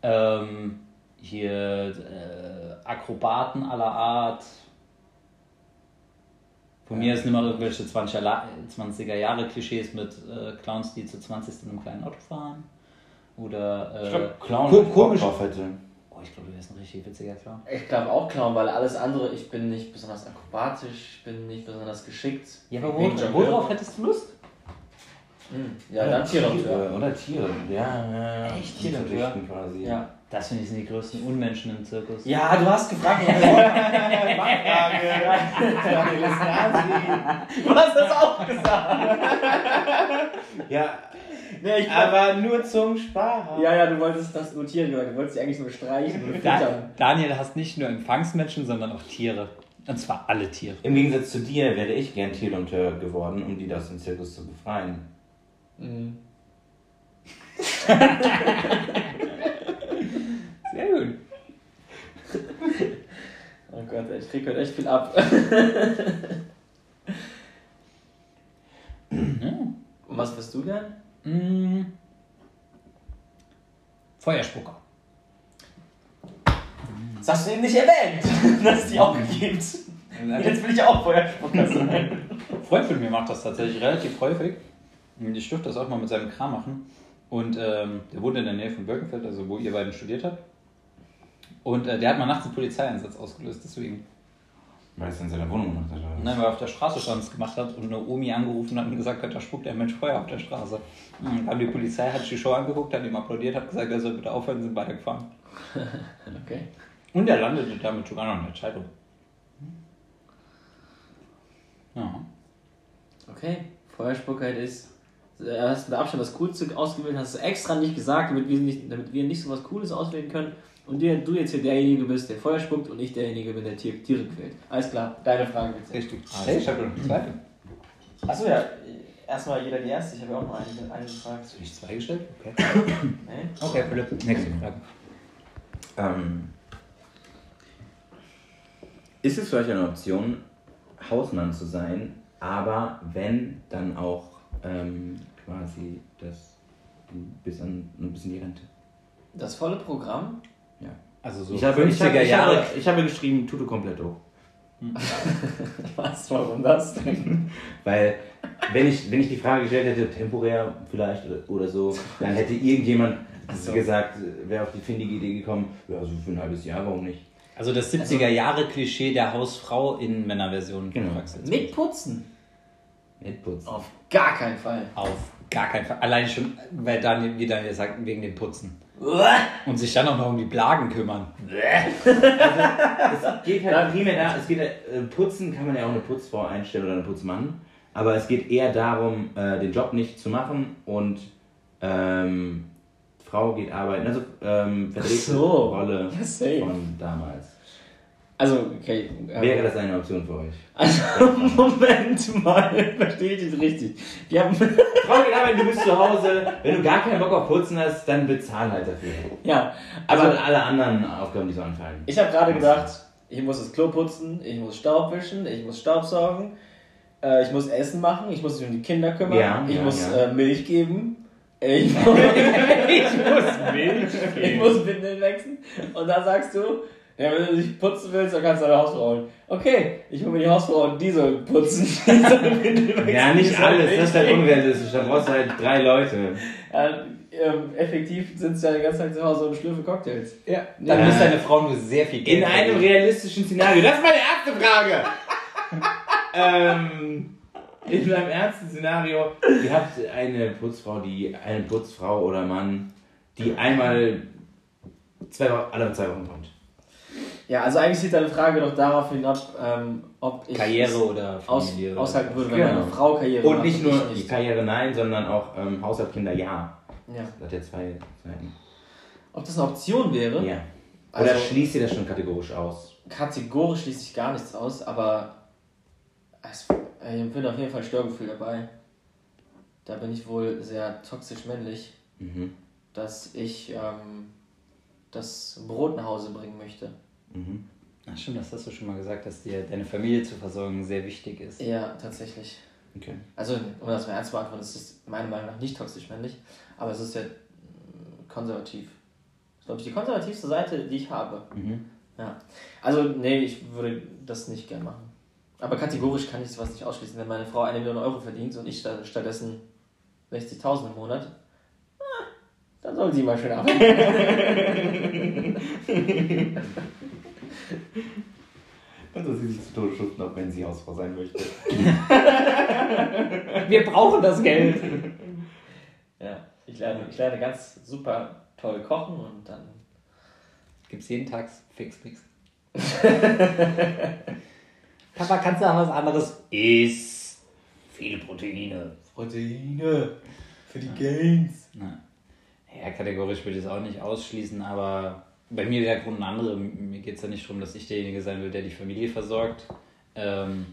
[SPEAKER 1] ähm, hier äh, Akrobaten aller Art. Von mir ist nicht mal irgendwelche 20er, La- 20er Jahre Klischees mit äh, Clowns, die zu 20 in einem kleinen Auto fahren. Oder äh,
[SPEAKER 3] Ich glaube, Clown
[SPEAKER 1] ko-
[SPEAKER 3] wo ich
[SPEAKER 1] glaube, du wärst ein richtig witziger Clown.
[SPEAKER 2] Ich glaube auch Clown, weil alles andere, ich bin nicht besonders akrobatisch, ich bin nicht besonders geschickt.
[SPEAKER 1] Ja, aber wo, worauf hättest du Lust?
[SPEAKER 2] Hm, Ja, dann Tierdompteur.
[SPEAKER 3] Oder Tiere, ja. ja, ja.
[SPEAKER 1] Echt,
[SPEAKER 3] verrichten quasi.
[SPEAKER 2] Ja.
[SPEAKER 1] Das finde ich sind die größten Unmenschen im Zirkus.
[SPEAKER 2] Ja, du hast gefragt. du hast das auch gesagt.
[SPEAKER 3] Ja,
[SPEAKER 2] Nee, ich
[SPEAKER 3] aber nur zum Spaß.
[SPEAKER 2] ja, ja, du wolltest das notieren, du wolltest sie eigentlich nur streichen
[SPEAKER 1] Da. Daniel, hast nicht nur Empfangsmenschen, sondern auch Tiere. Und zwar alle Tiere.
[SPEAKER 3] Im Gegensatz zu dir wäre ich gern Tierdompteur geworden, um die aus dem Zirkus zu befreien.
[SPEAKER 2] Mhm.
[SPEAKER 1] Sehr gut.
[SPEAKER 2] Oh Gott, ich krieg heute echt viel ab. Und was bist du denn?
[SPEAKER 1] Mm. Feuerspucker.
[SPEAKER 2] Das hast du eben nicht erwähnt, dass es die auch gibt. Jetzt will ich auch Feuerspucker sein.
[SPEAKER 1] Ein Freund von mir macht das tatsächlich relativ häufig. Ich durfte das auch mal mit seinem Kram machen. Und ähm, der wohnt in der Nähe von Birkenfeld, also wo ihr beiden studiert habt. Und äh, der hat mal nachts einen Polizeieinsatz ausgelöst, deswegen.
[SPEAKER 3] Weil es in seiner Wohnung gemacht hat. oder was?
[SPEAKER 1] Nein, weil er auf der Straße Stanz gemacht hat und eine Omi angerufen hat und gesagt hat, da spuckt ein Mensch Feuer auf der Straße. Und dann kam die Polizei, hat sich die Show angeguckt, hat ihm applaudiert, hat gesagt, er soll bitte aufhören, sind weitergefahren.
[SPEAKER 2] Okay.
[SPEAKER 1] Und er landete damit sogar noch in der Zeitung. Ja.
[SPEAKER 2] Okay, Feuerspucker ist. äh, Hast mit Abstand das Coolste ausgewählt, hast du extra nicht gesagt, damit wir nicht, damit wir nicht so was Cooles auswählen können. Und dir, du jetzt hier derjenige bist, der Feuer spuckt und ich derjenige bin, der Tier, Tiere quält. Alles klar, deine Frage bitte.
[SPEAKER 1] Richtig. Hey, ich habe noch eine zweite.
[SPEAKER 2] Achso, ja, erstmal jeder die erste. Ich habe ja auch noch eine, eine gefragt.
[SPEAKER 1] Hast du nicht zwei gestellt? Okay.
[SPEAKER 2] Nee?
[SPEAKER 1] Okay, Philipp. Nächste Frage.
[SPEAKER 3] Ähm, ist es für euch eine Option, Hausmann zu sein, aber wenn, dann auch ähm, quasi das bis an ein bisschen die Rente?
[SPEAKER 2] Das volle Programm?
[SPEAKER 1] Also so
[SPEAKER 3] ich, habe, ich,
[SPEAKER 1] 50er
[SPEAKER 3] habe, ich,
[SPEAKER 1] Jahre.
[SPEAKER 3] habe, ich habe geschrieben, Tuto completo.
[SPEAKER 2] Was? Warum das denn?
[SPEAKER 3] Weil, wenn ich, wenn ich die Frage gestellt hätte, temporär vielleicht oder, so, dann hätte irgendjemand
[SPEAKER 2] so.
[SPEAKER 3] gesagt, wäre auf die findige Idee gekommen, ja, so für ein halbes Jahr, warum nicht?
[SPEAKER 1] Also das 70er Jahre Klischee der Hausfrau in Männerversion.
[SPEAKER 3] Genau.
[SPEAKER 2] Mit Putzen?
[SPEAKER 3] Mit Putzen.
[SPEAKER 2] Auf gar keinen Fall.
[SPEAKER 1] Auf gar keinen Fall. Allein schon, weil Daniel, wie Daniel sagt, wegen dem Putzen. Und sich dann auch noch um die Blagen kümmern.
[SPEAKER 3] Es geht halt primär da, es geht äh, putzen kann man ja auch eine Putzfrau einstellen oder einen Putzmann, aber es geht eher darum, äh, den Job nicht zu machen und ähm, Frau geht arbeiten. Also ähm, verdrehte
[SPEAKER 2] so.
[SPEAKER 3] Rolle
[SPEAKER 2] Ja,
[SPEAKER 3] von damals.
[SPEAKER 2] Also, okay. äh,
[SPEAKER 3] Wäre das eine Option für euch?
[SPEAKER 2] Also, Moment mal, verstehe ich das richtig. Wir haben,
[SPEAKER 3] Frau geht arbeiten, du bist zu Hause. Wenn du gar keinen Bock auf Putzen hast, dann bezahl halt dafür.
[SPEAKER 2] ja,
[SPEAKER 3] Aber
[SPEAKER 2] also,
[SPEAKER 3] alle anderen Aufgaben, die so anfallen.
[SPEAKER 2] ich habe gerade gedacht, ich muss das Klo putzen, ich muss Staub wischen, ich muss Staubsaugen, äh, ich muss Essen machen, ich muss mich um die Kinder kümmern,
[SPEAKER 3] Ja,
[SPEAKER 2] ich
[SPEAKER 3] ja,
[SPEAKER 2] muss
[SPEAKER 3] ja.
[SPEAKER 2] Äh, Milch geben, ich muss,
[SPEAKER 1] Ich muss Milch
[SPEAKER 2] ich muss Windeln wechseln und dann sagst du, ja, wenn du dich putzen willst, dann kannst du deine Hausfrau holen. Okay, ich hole mir die Hausfrau und die soll putzen. Die soll
[SPEAKER 3] Ja, nicht alles, das ist halt unrealistisch. Da brauchst du halt drei Leute.
[SPEAKER 2] Ja, ähm, effektiv sind sie ja die ganze Zeit zu Hause und schlürfen Cocktails.
[SPEAKER 1] Ja. Dann
[SPEAKER 3] Ja.
[SPEAKER 1] muss deine Frau nur sehr viel Geld
[SPEAKER 3] In einem
[SPEAKER 1] verdienen.
[SPEAKER 3] realistischen Szenario. Das ist meine erste Frage. ähm, in einem ernsten Szenario, ihr habt eine Putzfrau, die eine Putzfrau oder Mann, die einmal zwei Wochen, alle zwei Wochen kommt.
[SPEAKER 2] Ja, also eigentlich zieht deine Frage doch darauf hinab, ähm, ob ich
[SPEAKER 1] Karriere oder
[SPEAKER 2] aus,
[SPEAKER 1] Familie. oder-
[SPEAKER 2] aushalten würde, wenn
[SPEAKER 3] Genau.
[SPEAKER 2] meine Frau Karriere
[SPEAKER 3] Und nicht nur
[SPEAKER 2] ich
[SPEAKER 3] die Karriere nein, sondern auch ähm, Haushalt, Kinder ja.
[SPEAKER 2] Ja.
[SPEAKER 3] Das hat ja zwei Seiten.
[SPEAKER 2] Ob das eine Option wäre?
[SPEAKER 3] Ja. Oder
[SPEAKER 2] Also-
[SPEAKER 3] schließt ihr das schon kategorisch aus?
[SPEAKER 2] Kategorisch schließt sich gar nichts aus, aber es, ich empfinde auf jeden Fall Störgefühl dabei. Da bin ich wohl sehr toxisch männlich,
[SPEAKER 3] Mhm.
[SPEAKER 2] dass ich ähm, das Brot nach Hause bringen möchte.
[SPEAKER 3] Mhm.
[SPEAKER 1] Ach stimmt, das hast du schon mal gesagt, dass dir deine Familie zu versorgen sehr wichtig ist.
[SPEAKER 2] Ja, tatsächlich.
[SPEAKER 3] Okay.
[SPEAKER 2] Also, um das mal ernst zu beantworten, es ist meiner Meinung nach nicht toxisch männlich, aber es ist ja konservativ. Das ist, glaube ich, die konservativste Seite, die ich habe.
[SPEAKER 3] Mhm.
[SPEAKER 2] Ja. Also, nee, ich würde das nicht gern machen. Aber kategorisch kann ich sowas nicht ausschließen. Wenn meine Frau eine Million Euro verdient und ich sta- stattdessen 60.000 im Monat, dann soll sie mal schön arbeiten.
[SPEAKER 3] Dann soll sie sich zu Tode schuften, auch wenn sie Hausfrau sein möchte.
[SPEAKER 1] Wir brauchen das Geld.
[SPEAKER 2] ja, ich lerne, ich lerne ganz super toll kochen und dann.
[SPEAKER 1] Gibt's jeden Tag Fix Fix. Papa, kannst du noch was anderes? Iss. Viele Proteine.
[SPEAKER 2] Proteine für die Gains.
[SPEAKER 1] Na. Ja, kategorisch würde ich es auch nicht ausschließen, aber bei mir wäre der Grund ein anderer. Mir geht es ja nicht darum, dass ich derjenige sein will, der die Familie versorgt. Ähm,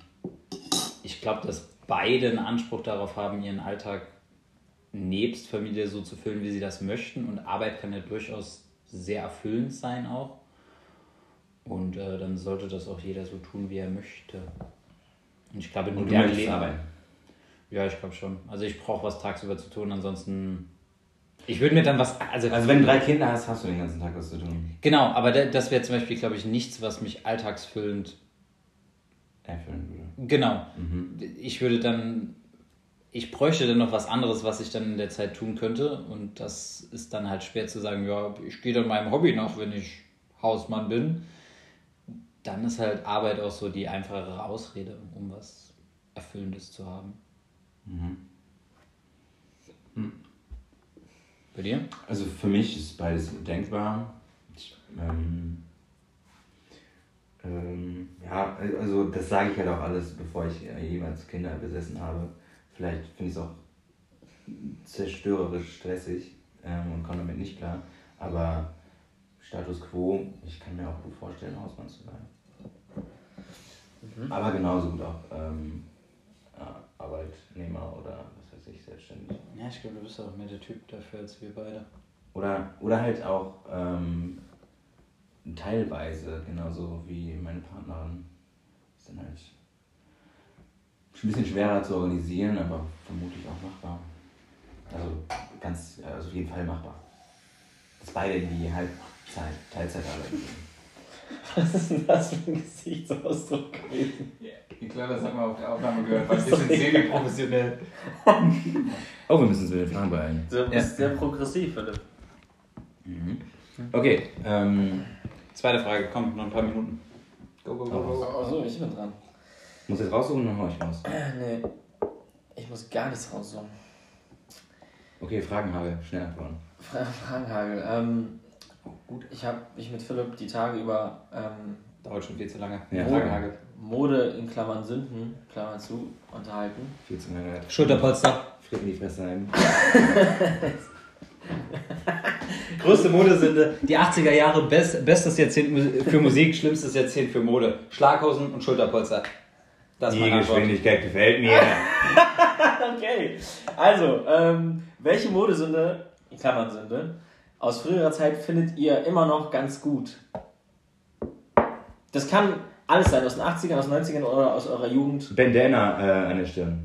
[SPEAKER 1] ich glaube, dass beide einen Anspruch darauf haben, ihren Alltag nebst Familie so zu füllen, wie sie das möchten. Und Arbeit kann ja durchaus sehr erfüllend sein auch. Und äh, dann sollte das auch jeder so tun, wie er möchte. Und ich glaube, in modernen Leben.
[SPEAKER 3] arbeiten.
[SPEAKER 1] Ja, ich glaube schon. Also ich brauche was tagsüber zu tun, ansonsten. Ich würde mir dann was. Also,
[SPEAKER 3] Also wenn du drei Kinder hast, hast du den ganzen Tag was zu tun.
[SPEAKER 1] Genau, aber da- das wäre zum Beispiel, glaube ich, nichts, was mich alltagsfüllend.
[SPEAKER 3] Erfüllen würde.
[SPEAKER 1] Genau.
[SPEAKER 3] Mhm.
[SPEAKER 1] Ich würde dann. Ich bräuchte dann noch was anderes, was ich dann in der Zeit tun könnte. Und das ist dann halt schwer zu sagen, ja, ich gehe dann meinem Hobby nach, wenn ich Hausmann bin. Dann ist halt Arbeit auch so die einfachere Ausrede, um was Erfüllendes zu haben.
[SPEAKER 3] Mhm.
[SPEAKER 1] Bei dir?
[SPEAKER 3] Also für mich ist beides denkbar. Ich, ähm, ähm, ja, also das sage ich halt auch alles, bevor ich äh, jemals Kinder besessen habe. Vielleicht finde ich es auch zerstörerisch stressig ähm, und komme damit nicht klar. Aber Status quo, ich kann mir auch gut vorstellen, Hausmann zu sein. Aber genauso gut auch ähm, ja, Arbeitnehmer oder was weiß ich, selbstständig.
[SPEAKER 1] Ja, ich glaube, du bist auch mehr der Typ dafür als wir beide.
[SPEAKER 3] Oder, oder halt auch ähm, teilweise, genauso wie meine Partnerin. Ist dann halt ein bisschen schwerer zu organisieren, aber vermutlich auch machbar. Also ganz, also auf jeden Fall machbar. Dass beide in die Halbzeit, Teilzeit arbeiten.
[SPEAKER 2] Was ist denn das für ein Gesichtsausdruck gewesen?
[SPEAKER 4] Ich glaube, das hat man auf der Aufnahme gehört, weil wir sind semi-professionell.
[SPEAKER 3] Oh, wir müssen uns mit den Fragen beeilen.
[SPEAKER 2] Du bist sehr progressiv, Philipp.
[SPEAKER 3] Mhm. Okay, ähm,
[SPEAKER 1] Zweite Frage, komm, noch ein paar Minuten. Go, go, go, go.
[SPEAKER 2] Achso, ich bin dran.
[SPEAKER 3] muss jetzt raussuchen oder hau ich raus?
[SPEAKER 2] Äh, nee. Ich muss gar nichts raussuchen.
[SPEAKER 3] Okay, Fragen habe, schnell antworten.
[SPEAKER 2] Fra- Fragenhagel. Ähm, gut, ich habe mich mit Philipp die Tage über ähm,
[SPEAKER 1] Dauert schon viel zu lange.
[SPEAKER 3] Ja.
[SPEAKER 1] Fragenhagel.
[SPEAKER 2] Mode in Klammern Sünden, Klammern zu, unterhalten.
[SPEAKER 3] Viel zu lange.
[SPEAKER 1] Schulterpolster.
[SPEAKER 3] Fritt in die Fresse ein.
[SPEAKER 1] Größte Modesünde. Die 80er Jahre, best, bestes Jahrzehnt für Musik, schlimmstes Jahrzehnt für Mode. Schlaghosen und Schulterpolster. Das ist
[SPEAKER 3] Die. Geschwindigkeit gefällt mir.
[SPEAKER 2] Okay, also, ähm, welche Modesünde, in Klammern Sünde, aus früherer Zeit findet ihr immer noch ganz gut? Das kann alles sein, aus den 80ern, aus den 90ern oder aus eurer Jugend.
[SPEAKER 3] Bandana äh, an der Stirn.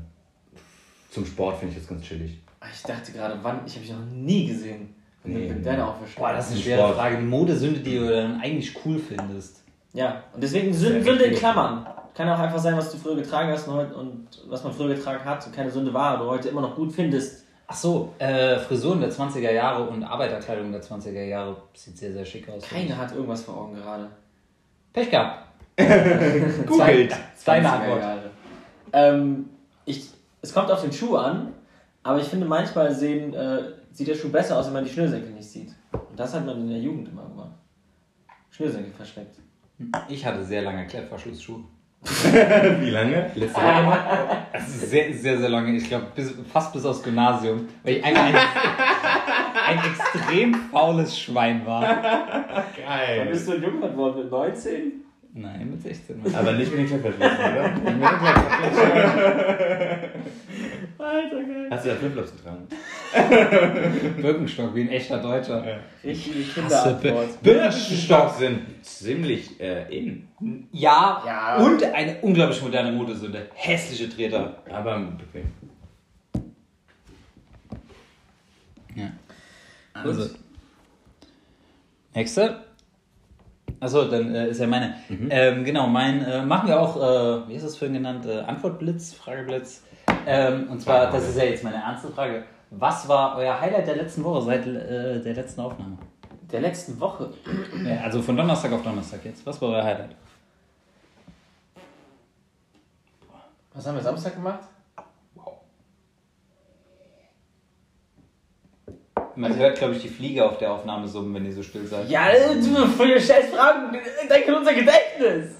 [SPEAKER 3] Zum Sport finde ich das ganz chillig.
[SPEAKER 2] Ah, Ich dachte gerade, wann? Ich habe dich noch nie gesehen.
[SPEAKER 3] Nee,
[SPEAKER 2] Bandana der Stirn.
[SPEAKER 1] Boah, das ist eine schwere
[SPEAKER 3] Sport.
[SPEAKER 1] Frage. Eine Modesünde, die du dann eigentlich cool findest.
[SPEAKER 2] Ja, und deswegen Sünde, in. Klammern. Kann auch einfach sein, was du früher getragen hast und, heute- und was man früher getragen hat und keine Sünde war, oder heute immer noch gut findest.
[SPEAKER 1] Ach so, äh, Frisuren der 20er Jahre und Arbeiterkleidung der 20er Jahre sieht sehr, sehr schick aus.
[SPEAKER 2] Keiner hat irgendwas vor Augen gerade.
[SPEAKER 1] Pech gehabt.
[SPEAKER 2] Googelt.
[SPEAKER 1] Deine
[SPEAKER 2] 20er
[SPEAKER 1] Antwort.
[SPEAKER 2] Ähm, ich, es kommt auf den Schuh an, aber ich finde manchmal sehen, äh, sieht der Schuh besser aus, wenn man die Schnürsenkel nicht sieht. Und das hat man in der Jugend immer gemacht. Schnürsenkel versteckt.
[SPEAKER 1] Ich hatte sehr lange Klettverschlussschuhe.
[SPEAKER 3] Wie lange? Letzte Woche?
[SPEAKER 1] Also sehr, sehr, sehr lange. Ich glaube, bis, fast bis aufs Gymnasium. Weil ich ein, ein, ein extrem faules Schwein war.
[SPEAKER 2] Wann
[SPEAKER 3] Geil.
[SPEAKER 2] bist du ein Jungfern geworden? Mit 19?
[SPEAKER 1] Nein, mit 16.
[SPEAKER 3] Aber nicht mit den Klettverschlüssen, oder?
[SPEAKER 2] Alter, geil.
[SPEAKER 3] Hast du da Flipflops getragen?
[SPEAKER 1] Birkenstock, wie ein echter Deutscher.
[SPEAKER 2] Richtige
[SPEAKER 1] Hasse
[SPEAKER 2] Kinderantwort.
[SPEAKER 3] Birkenstock sind ziemlich äh, in.
[SPEAKER 1] Ja,
[SPEAKER 2] Ja.
[SPEAKER 1] und eine unglaublich moderne Modesünde. Hässliche Treter.
[SPEAKER 3] Aber bequem.
[SPEAKER 1] Ja. Also. Nächste. Achso, dann äh, ist ja meine. Ähm, genau, mein, äh, machen wir auch, äh, wie ist das vorhin genannt? Äh, Antwortblitz, Frageblitz. Ähm, und zwar, das ist ja jetzt meine ernste Frage. Was war euer Highlight der letzten Woche seit äh, der letzten Aufnahme?
[SPEAKER 2] Der letzten Woche.
[SPEAKER 1] Ja, also von Donnerstag auf Donnerstag jetzt. Was war euer Highlight?
[SPEAKER 2] Was haben wir Samstag gemacht?
[SPEAKER 1] Man hört, glaube ich, die Fliege auf der Aufnahme summen, wenn ihr so still seid.
[SPEAKER 2] Ja, die scheiß Fragen. Denk an unser Gedächtnis.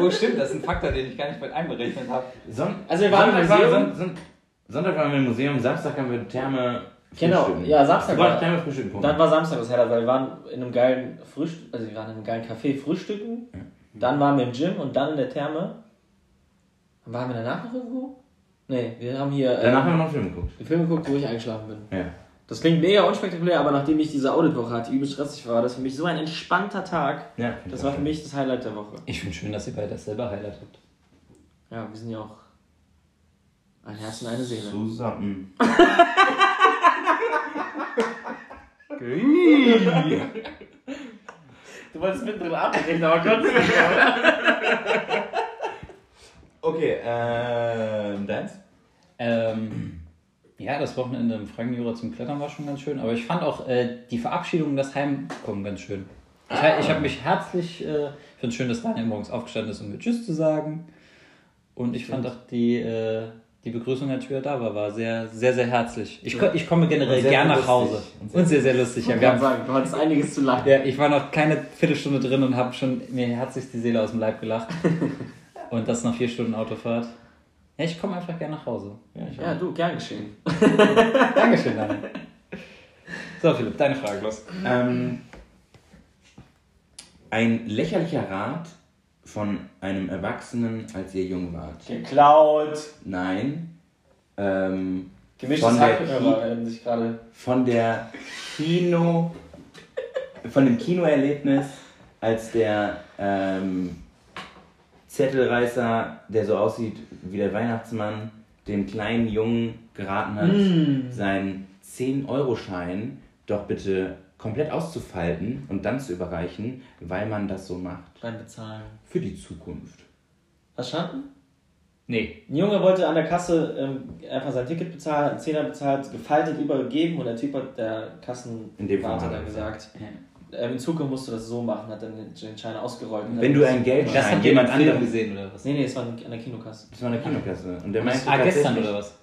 [SPEAKER 1] Oh, stimmt, das ist ein Faktor, den ich gar nicht mit einberechnet habe.
[SPEAKER 2] Also wir waren im
[SPEAKER 3] Sonntag,
[SPEAKER 2] Museum.
[SPEAKER 3] Son Son Sonntag waren wir im Museum, Samstag haben wir Therme.
[SPEAKER 2] Genau,
[SPEAKER 3] frühstücken.
[SPEAKER 2] ja, Samstag war-
[SPEAKER 3] Therme frühstücken.
[SPEAKER 2] Dann war Samstag das Highlight, weil wir waren in einem geilen Frühstück, also wir waren in einem geilen Café frühstücken. Dann waren wir im Gym und dann in der Therme. Waren wir danach noch irgendwo? Nee, wir haben hier
[SPEAKER 3] Danach haben
[SPEAKER 2] ähm,
[SPEAKER 3] wir noch einen Film geguckt.
[SPEAKER 2] den Film geguckt, wo ich eingeschlafen bin.
[SPEAKER 3] Ja.
[SPEAKER 2] Das klingt mega unspektakulär, aber nachdem ich diese Auditwoche hatte, die übel stressig war, das für mich so ein entspannter Tag.
[SPEAKER 3] ja
[SPEAKER 2] Das war für mich das Highlight der Woche.
[SPEAKER 1] Ich finde schön, dass ihr beide dasselbe Highlight habt.
[SPEAKER 2] Ja, wir sind ja auch ein Herz und eine Seele.
[SPEAKER 3] Zusammen.
[SPEAKER 2] Du wolltest mittendrin abbrechen, aber Gott
[SPEAKER 3] Okay, ähm, deins?
[SPEAKER 1] Ähm, ja, das Wochenende im Frankenjura zum Klettern war schon ganz schön, aber ich fand auch äh, die Verabschiedung und das Heimkommen ganz schön. Ich, ich habe mich herzlich, äh, ich finde es schön, dass Daniel morgens aufgestanden ist, um mir Tschüss zu sagen. Und ich fand auch die, äh, die Begrüßung, als ich wieder da war, war sehr, sehr, sehr herzlich. Ich, ko ich komme generell
[SPEAKER 3] sehr,
[SPEAKER 1] gern
[SPEAKER 3] sehr
[SPEAKER 1] nach Hause.
[SPEAKER 3] Und
[SPEAKER 1] Und
[SPEAKER 3] sehr-
[SPEAKER 1] sehr, sehr lustig. Ja,
[SPEAKER 2] Ich
[SPEAKER 1] wir
[SPEAKER 2] kann
[SPEAKER 1] haben,
[SPEAKER 2] sagen, du hattest einiges zu lachen.
[SPEAKER 1] ja, ich war noch keine Viertelstunde drin und habe schon mir herzlich die Seele aus dem Leib gelacht. und das nach vier Stunden Autofahrt. Ja, ich komme einfach gern nach Hause.
[SPEAKER 3] Ja, ich
[SPEAKER 2] Ja, du, gern geschehen.
[SPEAKER 1] Dankeschön, Daniel. So, Philipp, deine Frage los.
[SPEAKER 3] Ähm, ein lächerlicher Rat von einem Erwachsenen, als ihr jung wart.
[SPEAKER 2] Geklaut.
[SPEAKER 3] Nein. Ähm,
[SPEAKER 2] Gemischtes
[SPEAKER 3] Von der Ki-
[SPEAKER 2] sich gerade.
[SPEAKER 3] von der Kino, von dem Kinoerlebnis, als der ähm, Zettelreißer, der so aussieht wie der Weihnachtsmann, dem kleinen Jungen geraten hat,
[SPEAKER 2] Mm.
[SPEAKER 3] seinen 10-Euro-Schein doch bitte komplett auszufalten und dann zu überreichen, weil man das so macht.
[SPEAKER 2] Beim Bezahlen.
[SPEAKER 3] Für die Zukunft.
[SPEAKER 2] Verstanden?
[SPEAKER 1] Nee.
[SPEAKER 2] Ein Junge wollte an der Kasse ähm, einfach sein Ticket bezahlen, hat einen Zehner bezahlt, gefaltet übergeben und der Typ hat, der
[SPEAKER 3] In dem hat
[SPEAKER 2] dann gesagt, ähm, in Zukunft musst du das so machen, hat dann den Schein ausgerollt. und
[SPEAKER 3] Wenn du ein Geldschein
[SPEAKER 1] Das habt ihr
[SPEAKER 3] jemand anderem...
[SPEAKER 1] gesehen, oder was?
[SPEAKER 2] Nee, nee, es war an der Kinokasse.
[SPEAKER 3] Das war eine Kinokasse. Und der meinte
[SPEAKER 1] Ah, gestern oder was?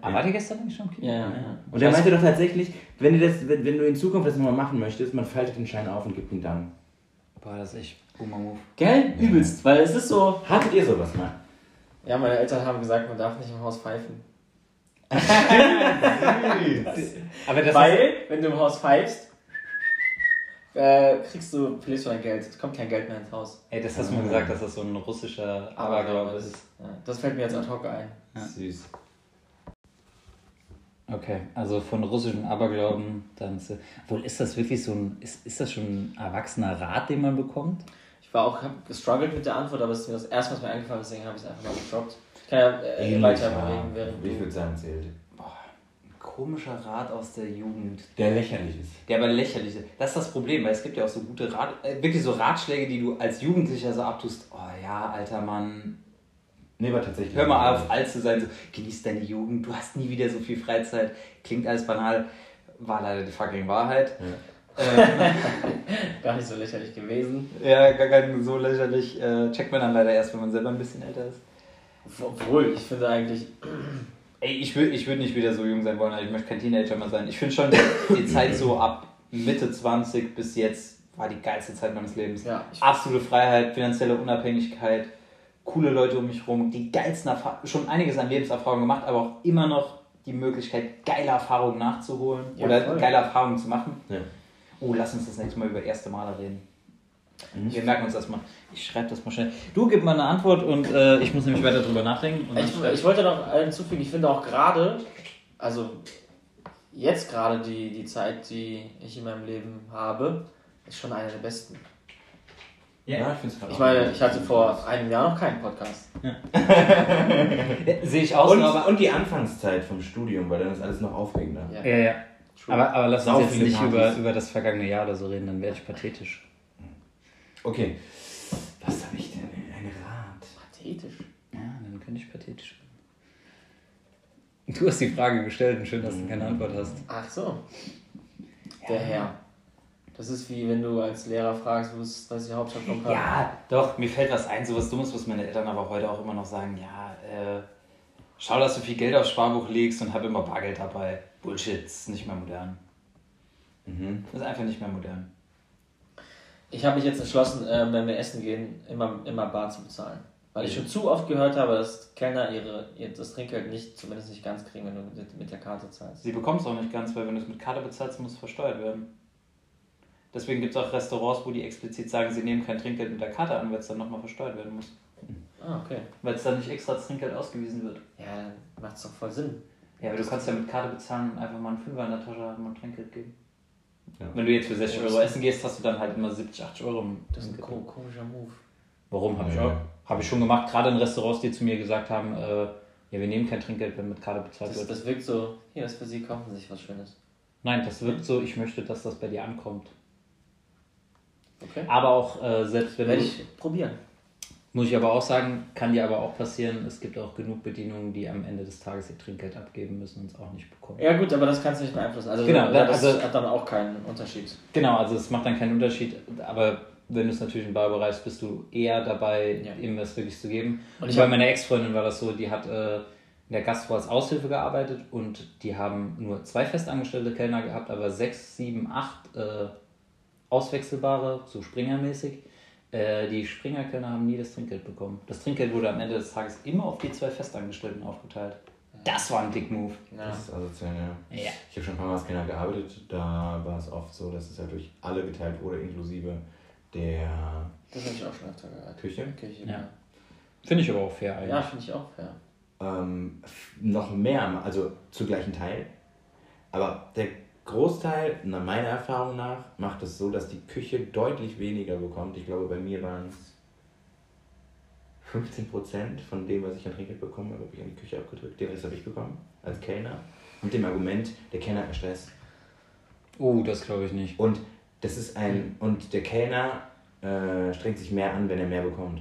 [SPEAKER 1] Ah, war der gestern eigentlich schon im Kino?
[SPEAKER 2] Ja, ja, ja.
[SPEAKER 3] Und er meinte doch tatsächlich, wenn du, das, wenn, wenn du in Zukunft das nochmal machen möchtest, man faltet den Schein auf und gibt ihn dann.
[SPEAKER 1] Boah, das ist echt Boomer Move.
[SPEAKER 2] Gell? Übelst, weil es ist so.
[SPEAKER 3] Hattet ihr sowas mal?
[SPEAKER 2] Ja, meine Eltern haben gesagt, man darf nicht im Haus pfeifen.
[SPEAKER 1] Aber das
[SPEAKER 2] Weil, wenn du im Haus pfeifst, äh, kriegst du, verlierst du dein Geld. Es kommt kein Geld mehr ins Haus.
[SPEAKER 1] ey, das hast du mir gesagt, dass das so ein russischer Aberglaube ist.
[SPEAKER 2] Ja, das fällt mir jetzt ad hoc ein.
[SPEAKER 1] Ja.
[SPEAKER 3] Süß.
[SPEAKER 1] Okay, also von russischen Aberglauben, dann ist, wohl ist das wirklich so ein, ist, ist das schon ein erwachsener Rat, den man bekommt?
[SPEAKER 2] Ich war auch, hab gestruggelt mit der Antwort, aber es ist mir das erste, was mir eingefallen ist, deswegen habe ich es einfach mal gedroppt. Ich kann ja äh, weiter
[SPEAKER 3] ja.
[SPEAKER 2] bewegen, während
[SPEAKER 3] Ich würde sagen, zählt.
[SPEAKER 1] Ein komischer Rat aus der Jugend.
[SPEAKER 3] Der lächerlich ist.
[SPEAKER 1] Der aber lächerlich ist. Das ist das Problem, weil es gibt ja auch so gute Rat, äh, wirklich so Ratschläge, die du als Jugendlicher so abtust. Oh ja, alter Mann,
[SPEAKER 3] Nee, war tatsächlich.
[SPEAKER 1] hör mal auf, alt zu sein. So, genieß deine Jugend, du hast nie wieder so viel Freizeit. Klingt alles banal, war leider die fucking Wahrheit. Ähm,
[SPEAKER 2] Gar nicht so lächerlich gewesen.
[SPEAKER 1] ja, gar kein so lächerlich. Äh, checkt man dann leider erst, wenn man selber ein bisschen älter ist.
[SPEAKER 2] Obwohl, ich finde eigentlich,
[SPEAKER 1] Ey, ich würde ich würd nicht wieder so jung sein wollen, also ich möchte kein Teenager mehr sein. Ich finde schon die, Zeit so ab Mitte 20 bis jetzt war die geilste Zeit meines Lebens.
[SPEAKER 2] Ja,
[SPEAKER 1] Absolute Freiheit, finanzielle Unabhängigkeit, coole Leute um mich rum, die geilsten Erfahrungen, schon einiges an Lebenserfahrung gemacht, aber auch immer noch die Möglichkeit, geile Erfahrungen nachzuholen
[SPEAKER 2] Ja,
[SPEAKER 1] oder
[SPEAKER 2] voll.
[SPEAKER 1] geile Erfahrungen zu machen.
[SPEAKER 3] Ja.
[SPEAKER 1] Oh, lass uns das nächste Mal über erste Male reden.
[SPEAKER 3] Mhm.
[SPEAKER 1] Wir merken uns das mal. Ich schreibe das mal schnell. Du gib mal eine Antwort und äh, ich muss nämlich weiter drüber nachdenken.
[SPEAKER 2] Ich, ich wollte noch hinzufügen, ich finde auch gerade, also jetzt gerade die, die Zeit, die ich in meinem Leben habe, ist schon eine der besten.
[SPEAKER 3] Ja, ich finde es
[SPEAKER 2] Ich meine, ich hatte vor einem Jahr noch keinen Podcast.
[SPEAKER 1] Äh, Sehe ich aus,
[SPEAKER 3] und,
[SPEAKER 1] aber.
[SPEAKER 3] und die Anfangszeit vom Studium, weil dann ist alles noch aufregender.
[SPEAKER 2] Ja.
[SPEAKER 1] Ja, ja. Aber, aber lass
[SPEAKER 3] Sau
[SPEAKER 1] uns jetzt nicht
[SPEAKER 3] Partys.
[SPEAKER 1] über, über das vergangene Jahr oder so reden, dann werde ich pathetisch.
[SPEAKER 3] Okay. Was habe ich denn? Ein Rat.
[SPEAKER 2] Pathetisch.
[SPEAKER 1] Ja, dann könnte ich pathetisch werden. Du hast die Frage gestellt und schön, dass du keine Antwort hast.
[SPEAKER 2] Ach so. Der Herr. Das ist wie wenn du als Lehrer fragst, wo ist, was die Hauptstadt von Prag?
[SPEAKER 1] Ja, doch, mir fällt was ein, sowas Dummes, was meine Eltern aber heute auch immer noch sagen. Ja, äh, schau, dass du viel Geld aufs Sparbuch legst und hab immer Bargeld dabei. Bullshit, ist nicht mehr modern.
[SPEAKER 3] Mhm.
[SPEAKER 1] Das ist einfach nicht mehr modern.
[SPEAKER 2] Ich habe mich jetzt entschlossen, äh, wenn wir essen gehen, immer, immer bar zu bezahlen. Weil ich schon zu oft gehört habe, dass Kellner ihre, ihr, das Trinkgeld nicht, zumindest nicht ganz kriegen, wenn du mit, mit der Karte zahlst.
[SPEAKER 1] Sie bekommen es auch nicht ganz, weil wenn du es mit Karte bezahlst, muss es versteuert werden. Deswegen gibt es auch Restaurants, wo die explizit sagen, sie nehmen kein Trinkgeld mit der Karte an, weil es dann nochmal versteuert werden muss.
[SPEAKER 2] Ah, okay.
[SPEAKER 1] Weil es dann nicht extra als Trinkgeld ausgewiesen wird.
[SPEAKER 2] Ja, dann macht es doch voll Sinn.
[SPEAKER 1] Ja, aber du kannst ja mit Karte bezahlen und einfach mal einen Fünfer in der Tasche haben und Trinkgeld geben.
[SPEAKER 3] Ja.
[SPEAKER 1] Wenn du jetzt für 60 Euro essen gehst, hast du dann halt immer 70, 80 Euro im
[SPEAKER 2] Das ist ein komischer Move.
[SPEAKER 1] Warum? Habe ich,
[SPEAKER 3] Ja.
[SPEAKER 1] auch- hab ich schon gemacht. Gerade in Restaurants, die zu mir gesagt haben, äh, ja, wir nehmen kein Trinkgeld, wenn mit Karte bezahlt
[SPEAKER 2] Das,
[SPEAKER 1] wird.
[SPEAKER 2] das wirkt so, hier, das ist für Sie, kaufen Sie sich was Schönes.
[SPEAKER 1] Nein, das wirkt so, ich möchte, dass das bei dir ankommt.
[SPEAKER 2] Okay.
[SPEAKER 1] Aber auch, äh, selbst wenn
[SPEAKER 2] Werde ich probieren.
[SPEAKER 1] Muss ich aber auch sagen, kann dir aber auch passieren, es gibt auch genug Bedienungen, die am Ende des Tages ihr Trinkgeld abgeben müssen und es auch nicht bekommen.
[SPEAKER 2] Ja gut, aber das kannst du nicht beeinflussen. Also,
[SPEAKER 1] Genau,
[SPEAKER 2] das
[SPEAKER 1] also-
[SPEAKER 2] hat dann auch keinen Unterschied.
[SPEAKER 1] Genau, also es macht dann keinen Unterschied, aber wenn du es natürlich im Bar bereist, bist du eher dabei,
[SPEAKER 2] Ja.
[SPEAKER 1] ihm was wirklich zu geben.
[SPEAKER 2] Und
[SPEAKER 1] Und
[SPEAKER 2] ich
[SPEAKER 1] bei meiner Ex-Freundin war das so, die hat äh, in der Gastro als Aushilfe gearbeitet und die haben nur zwei festangestellte Kellner gehabt, aber sechs, sieben, acht äh, auswechselbare, so Springermäßig. Äh, die Springerkellner haben nie das Trinkgeld bekommen. Das Trinkgeld wurde am Ende des Tages immer auf die zwei Festangestellten aufgeteilt. Das war ein Dick-Move.
[SPEAKER 2] Ja.
[SPEAKER 3] Das ist asozial, ja.
[SPEAKER 1] Ja.
[SPEAKER 3] Ich habe schon ein paar Mal als Kellner gearbeitet, da war es oft so, dass es halt durch alle geteilt wurde, inklusive der
[SPEAKER 2] Das habe ich auch schon öfter gehört.
[SPEAKER 3] Küche.
[SPEAKER 2] Küche,
[SPEAKER 1] Ja.
[SPEAKER 2] ja.
[SPEAKER 1] Finde ich aber auch fair eigentlich.
[SPEAKER 2] Ja, finde ich auch fair.
[SPEAKER 3] Ähm, noch mehr, also zu gleichen Teil. Aber der Großteil, nach meiner Erfahrung nach, macht es so, dass die Küche deutlich weniger bekommt. Ich glaube, bei mir waren es 15% von dem, was ich an Trinkgeld bekommen habe, habe ich an die Küche abgedrückt. Den Rest habe ich bekommen, als Kellner. Mit dem Argument, der Kellner hat Stress.
[SPEAKER 1] Oh, das glaube ich nicht.
[SPEAKER 3] Und das ist ein. Und der Kellner äh, strengt sich mehr an, wenn er mehr bekommt.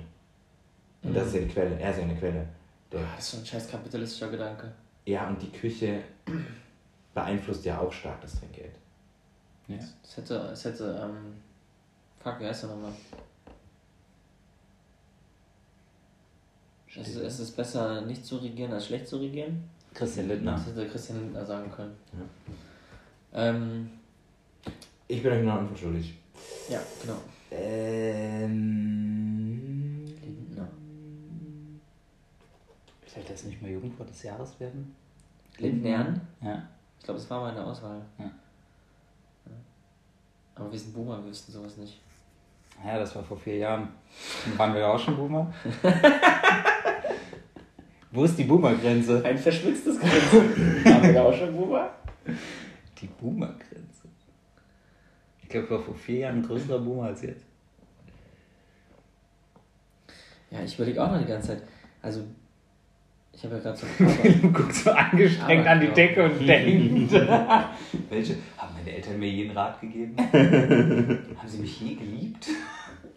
[SPEAKER 3] Und das ist ja die Quelle. Er ist ja eine Quelle. Der,
[SPEAKER 2] Das ist so ein scheiß kapitalistischer Gedanke.
[SPEAKER 3] ja, und die Küche beeinflusst ja auch stark das Trinkgeld.
[SPEAKER 1] Ja.
[SPEAKER 2] Es hätte, es hätte, ähm, fuck, wie heißt der nochmal? Es ist, es ist besser, nicht zu regieren, als schlecht zu regieren.
[SPEAKER 1] Christian Lindner.
[SPEAKER 2] Das hätte Christian Lindner sagen können.
[SPEAKER 3] Ja.
[SPEAKER 2] Ähm,
[SPEAKER 3] Ich bin euch noch Antwort schuldig.
[SPEAKER 2] ja, genau.
[SPEAKER 3] Ähm.
[SPEAKER 2] Lindner.
[SPEAKER 1] Sollte das nicht mal Jugendwort des Jahres werden?
[SPEAKER 2] Lindnern?
[SPEAKER 1] Ja.
[SPEAKER 2] Ich glaube, das war meine Auswahl.
[SPEAKER 1] Ja.
[SPEAKER 2] Ja. Aber wir sind Boomer, wir wüssten sowas nicht.
[SPEAKER 1] Ja, das war vor vier Jahren. Waren wir auch schon Boomer? Wo ist die Boomer-Grenze?
[SPEAKER 2] Ein verschmitztes Grenzen. Haben wir da auch schon Boomer?
[SPEAKER 1] Die Boomer-Grenze. Ich glaube, war vor vier Jahren ein größerer Boomer als jetzt.
[SPEAKER 2] Ja, ich überlege auch noch die ganze Zeit. Also, ich habe ja gerade so
[SPEAKER 1] Du guckst so angestrengt
[SPEAKER 2] Aber
[SPEAKER 1] an die. Decke und denkst. Welche? Haben meine Eltern mir jeden Rat gegeben? Haben sie mich je geliebt?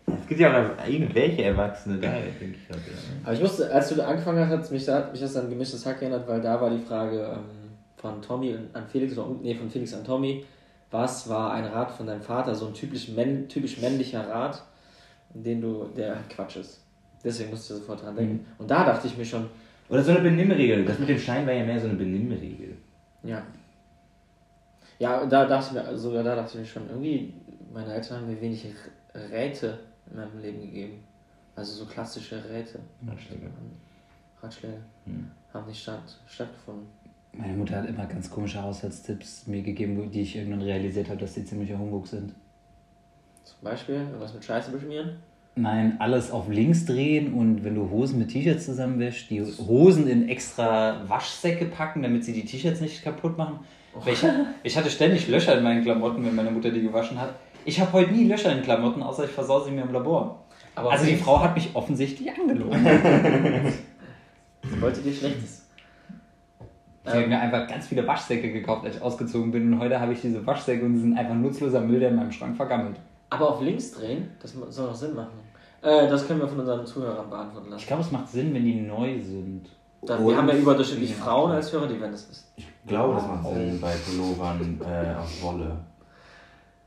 [SPEAKER 3] Es gibt ja auch irgendwelche Erwachsene da, denke ich. Halt, ja.
[SPEAKER 2] Aber ich musste, als du angefangen hast, hat mich, da- hat mich das an gemischtes Hack erinnert, weil da war die Frage ähm, von Tommy an Felix, oder nee, von Felix an Tommy, was war ein Rat von deinem Vater, so ein typisch, männ, typisch männlicher Rat, den du, der halt Quatsch ist. Deswegen musste ich sofort dran denken. Und da dachte ich mir schon,
[SPEAKER 3] Oder so eine Benimmregel. Das mit dem Stein war ja mehr so eine Benimmregel.
[SPEAKER 2] ja. Ja, da dachte ich mir, also sogar da dachte ich mir schon, irgendwie, meine Eltern haben mir wenig Räte in meinem Leben gegeben. Also so klassische Räte.
[SPEAKER 3] Ratschläge.
[SPEAKER 2] Ratschläge
[SPEAKER 3] Hm.
[SPEAKER 2] haben nicht statt, stattgefunden.
[SPEAKER 1] Meine Mutter hat immer ganz komische Haushaltstipps mir gegeben, die ich irgendwann realisiert habe, dass die ziemlicher Humbug sind.
[SPEAKER 2] Zum Beispiel irgendwas mit Scheiße beschmieren.
[SPEAKER 1] Nein, alles auf links drehen und wenn du Hosen mit T-Shirts zusammenwäschst, die Hosen in extra Waschsäcke packen, damit sie die T-Shirts nicht kaputt machen. Weil Ich, ich hatte ständig Löcher in meinen Klamotten, wenn meine Mutter die gewaschen hat. Ich habe heute nie Löcher in Klamotten, außer ich versau sie mir im Labor.
[SPEAKER 2] Aber
[SPEAKER 1] also die Frau hat mich offensichtlich angelogen.
[SPEAKER 2] Sie wollte dir Schlechtes.
[SPEAKER 1] Ich habe mir einfach ganz viele Waschsäcke gekauft, als ich ausgezogen bin. Und heute habe ich diese Waschsäcke und sie sind einfach nutzloser Müll, der in meinem Schrank vergammelt.
[SPEAKER 2] Aber auf links drehen, das soll doch Sinn machen. Äh, das können wir von unseren Zuhörern beantworten
[SPEAKER 1] Ich
[SPEAKER 2] lassen.
[SPEAKER 1] glaube, es macht Sinn, wenn die neu sind.
[SPEAKER 2] Da,
[SPEAKER 3] Und-
[SPEAKER 2] wir haben ja überdurchschnittlich Frauen als Hörer, die werden das wissen.
[SPEAKER 3] Ich glaube, das macht Sinn bei Pullovern äh, aus Wolle.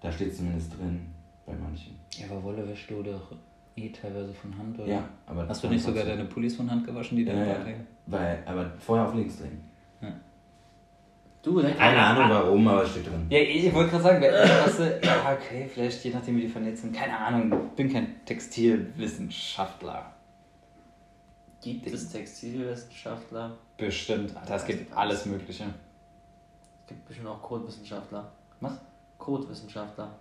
[SPEAKER 3] Da steht zumindest drin, bei manchen.
[SPEAKER 1] Ja, aber Wolle wäschst du doch eh teilweise von Hand, oder?
[SPEAKER 3] Ja, aber
[SPEAKER 1] Hast du nicht sogar deine Pullis von Hand gewaschen, die da
[SPEAKER 3] Ja, ja. Weil, aber vorher auf links drehen.
[SPEAKER 2] Du, denk
[SPEAKER 3] Keine Ahnung warum, aber es steht drin.
[SPEAKER 1] Ja, ich wollte gerade sagen, wer hast du, ja, okay, vielleicht je nachdem, wie die vernetzt sind. Keine Ahnung, bin kein Textilwissenschaftler.
[SPEAKER 2] Gibt es Textilwissenschaftler?
[SPEAKER 1] Bestimmt, Alter, es gibt alles Mögliche.
[SPEAKER 2] Es gibt bestimmt auch Codewissenschaftler.
[SPEAKER 1] Was?
[SPEAKER 2] Codewissenschaftler.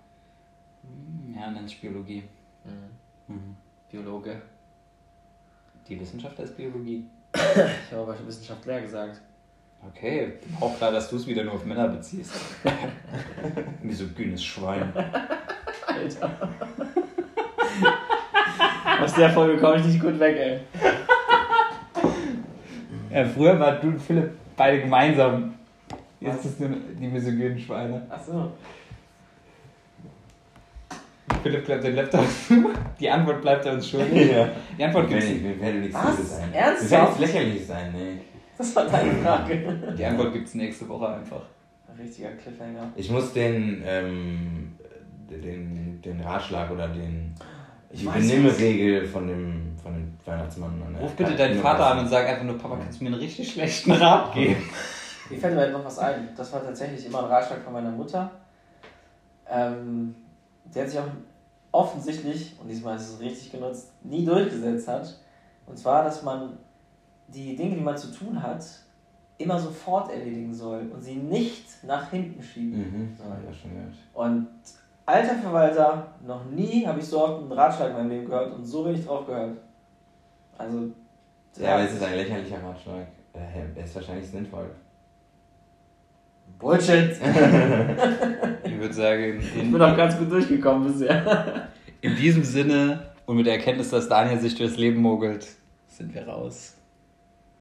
[SPEAKER 1] Ja, nenn's Biologie.
[SPEAKER 2] Mhm.
[SPEAKER 1] Mhm.
[SPEAKER 2] Biologe.
[SPEAKER 1] Die Wissenschaft ist Biologie.
[SPEAKER 2] Ich habe aber Wissenschaftler gesagt.
[SPEAKER 1] Okay, auch klar, dass du es wieder nur auf Männer beziehst. Misogynes Schwein.
[SPEAKER 2] Alter. Aus der Folge komme ich nicht gut weg, ey.
[SPEAKER 1] Ja, früher war du und Philipp beide gemeinsam. Jetzt ist es nur die misogynen Schweine.
[SPEAKER 2] Achso.
[SPEAKER 1] Philipp klappt den Laptop zu. Die Antwort bleibt er uns schuldig.
[SPEAKER 3] Ja.
[SPEAKER 1] Die Antwort
[SPEAKER 3] Wir
[SPEAKER 1] gibt's
[SPEAKER 3] werden, wir werden nichts sein.
[SPEAKER 2] Ernsthaft?
[SPEAKER 3] Wir werden nichts lächerlich sein, nee.
[SPEAKER 2] Das war deine Frage.
[SPEAKER 1] Die Antwort gibt's nächste Woche einfach.
[SPEAKER 2] Ein richtiger Cliffhanger.
[SPEAKER 3] Ich muss den, ähm, den, den Ratschlag oder den,
[SPEAKER 2] Ich
[SPEAKER 3] die
[SPEAKER 2] weiß
[SPEAKER 3] Benimmregel von dem, von dem Weihnachtsmann an. der
[SPEAKER 1] Ruf bitte deinen Vater an und sag einfach nur, Papa, kannst du mir einen richtig schlechten Rat geben?
[SPEAKER 2] Mir fällt mir noch was ein. Das war tatsächlich immer ein Ratschlag von meiner Mutter. Ähm, der hat sich auch offensichtlich, und diesmal ist es richtig genutzt, nie durchgesetzt hat. Und zwar, dass man die Dinge, die man zu tun hat, immer sofort erledigen soll und sie nicht nach hinten schieben
[SPEAKER 3] Mhm,
[SPEAKER 2] soll.
[SPEAKER 3] auch schon gehört.
[SPEAKER 2] Und alter Verwalter, noch nie habe ich so oft einen Ratschlag in meinem Leben gehört und so wenig drauf gehört. Also.
[SPEAKER 3] Ja, aber es ist ein lächerlicher Ratschlag. Äh, Er ist wahrscheinlich sinnvoll.
[SPEAKER 2] Bullshit!
[SPEAKER 1] Ich würde sagen,
[SPEAKER 2] Ich
[SPEAKER 1] in,
[SPEAKER 2] bin auch ganz gut durchgekommen bisher.
[SPEAKER 1] in diesem Sinne und mit der Erkenntnis, dass Daniel sich durchs Leben mogelt, sind wir raus.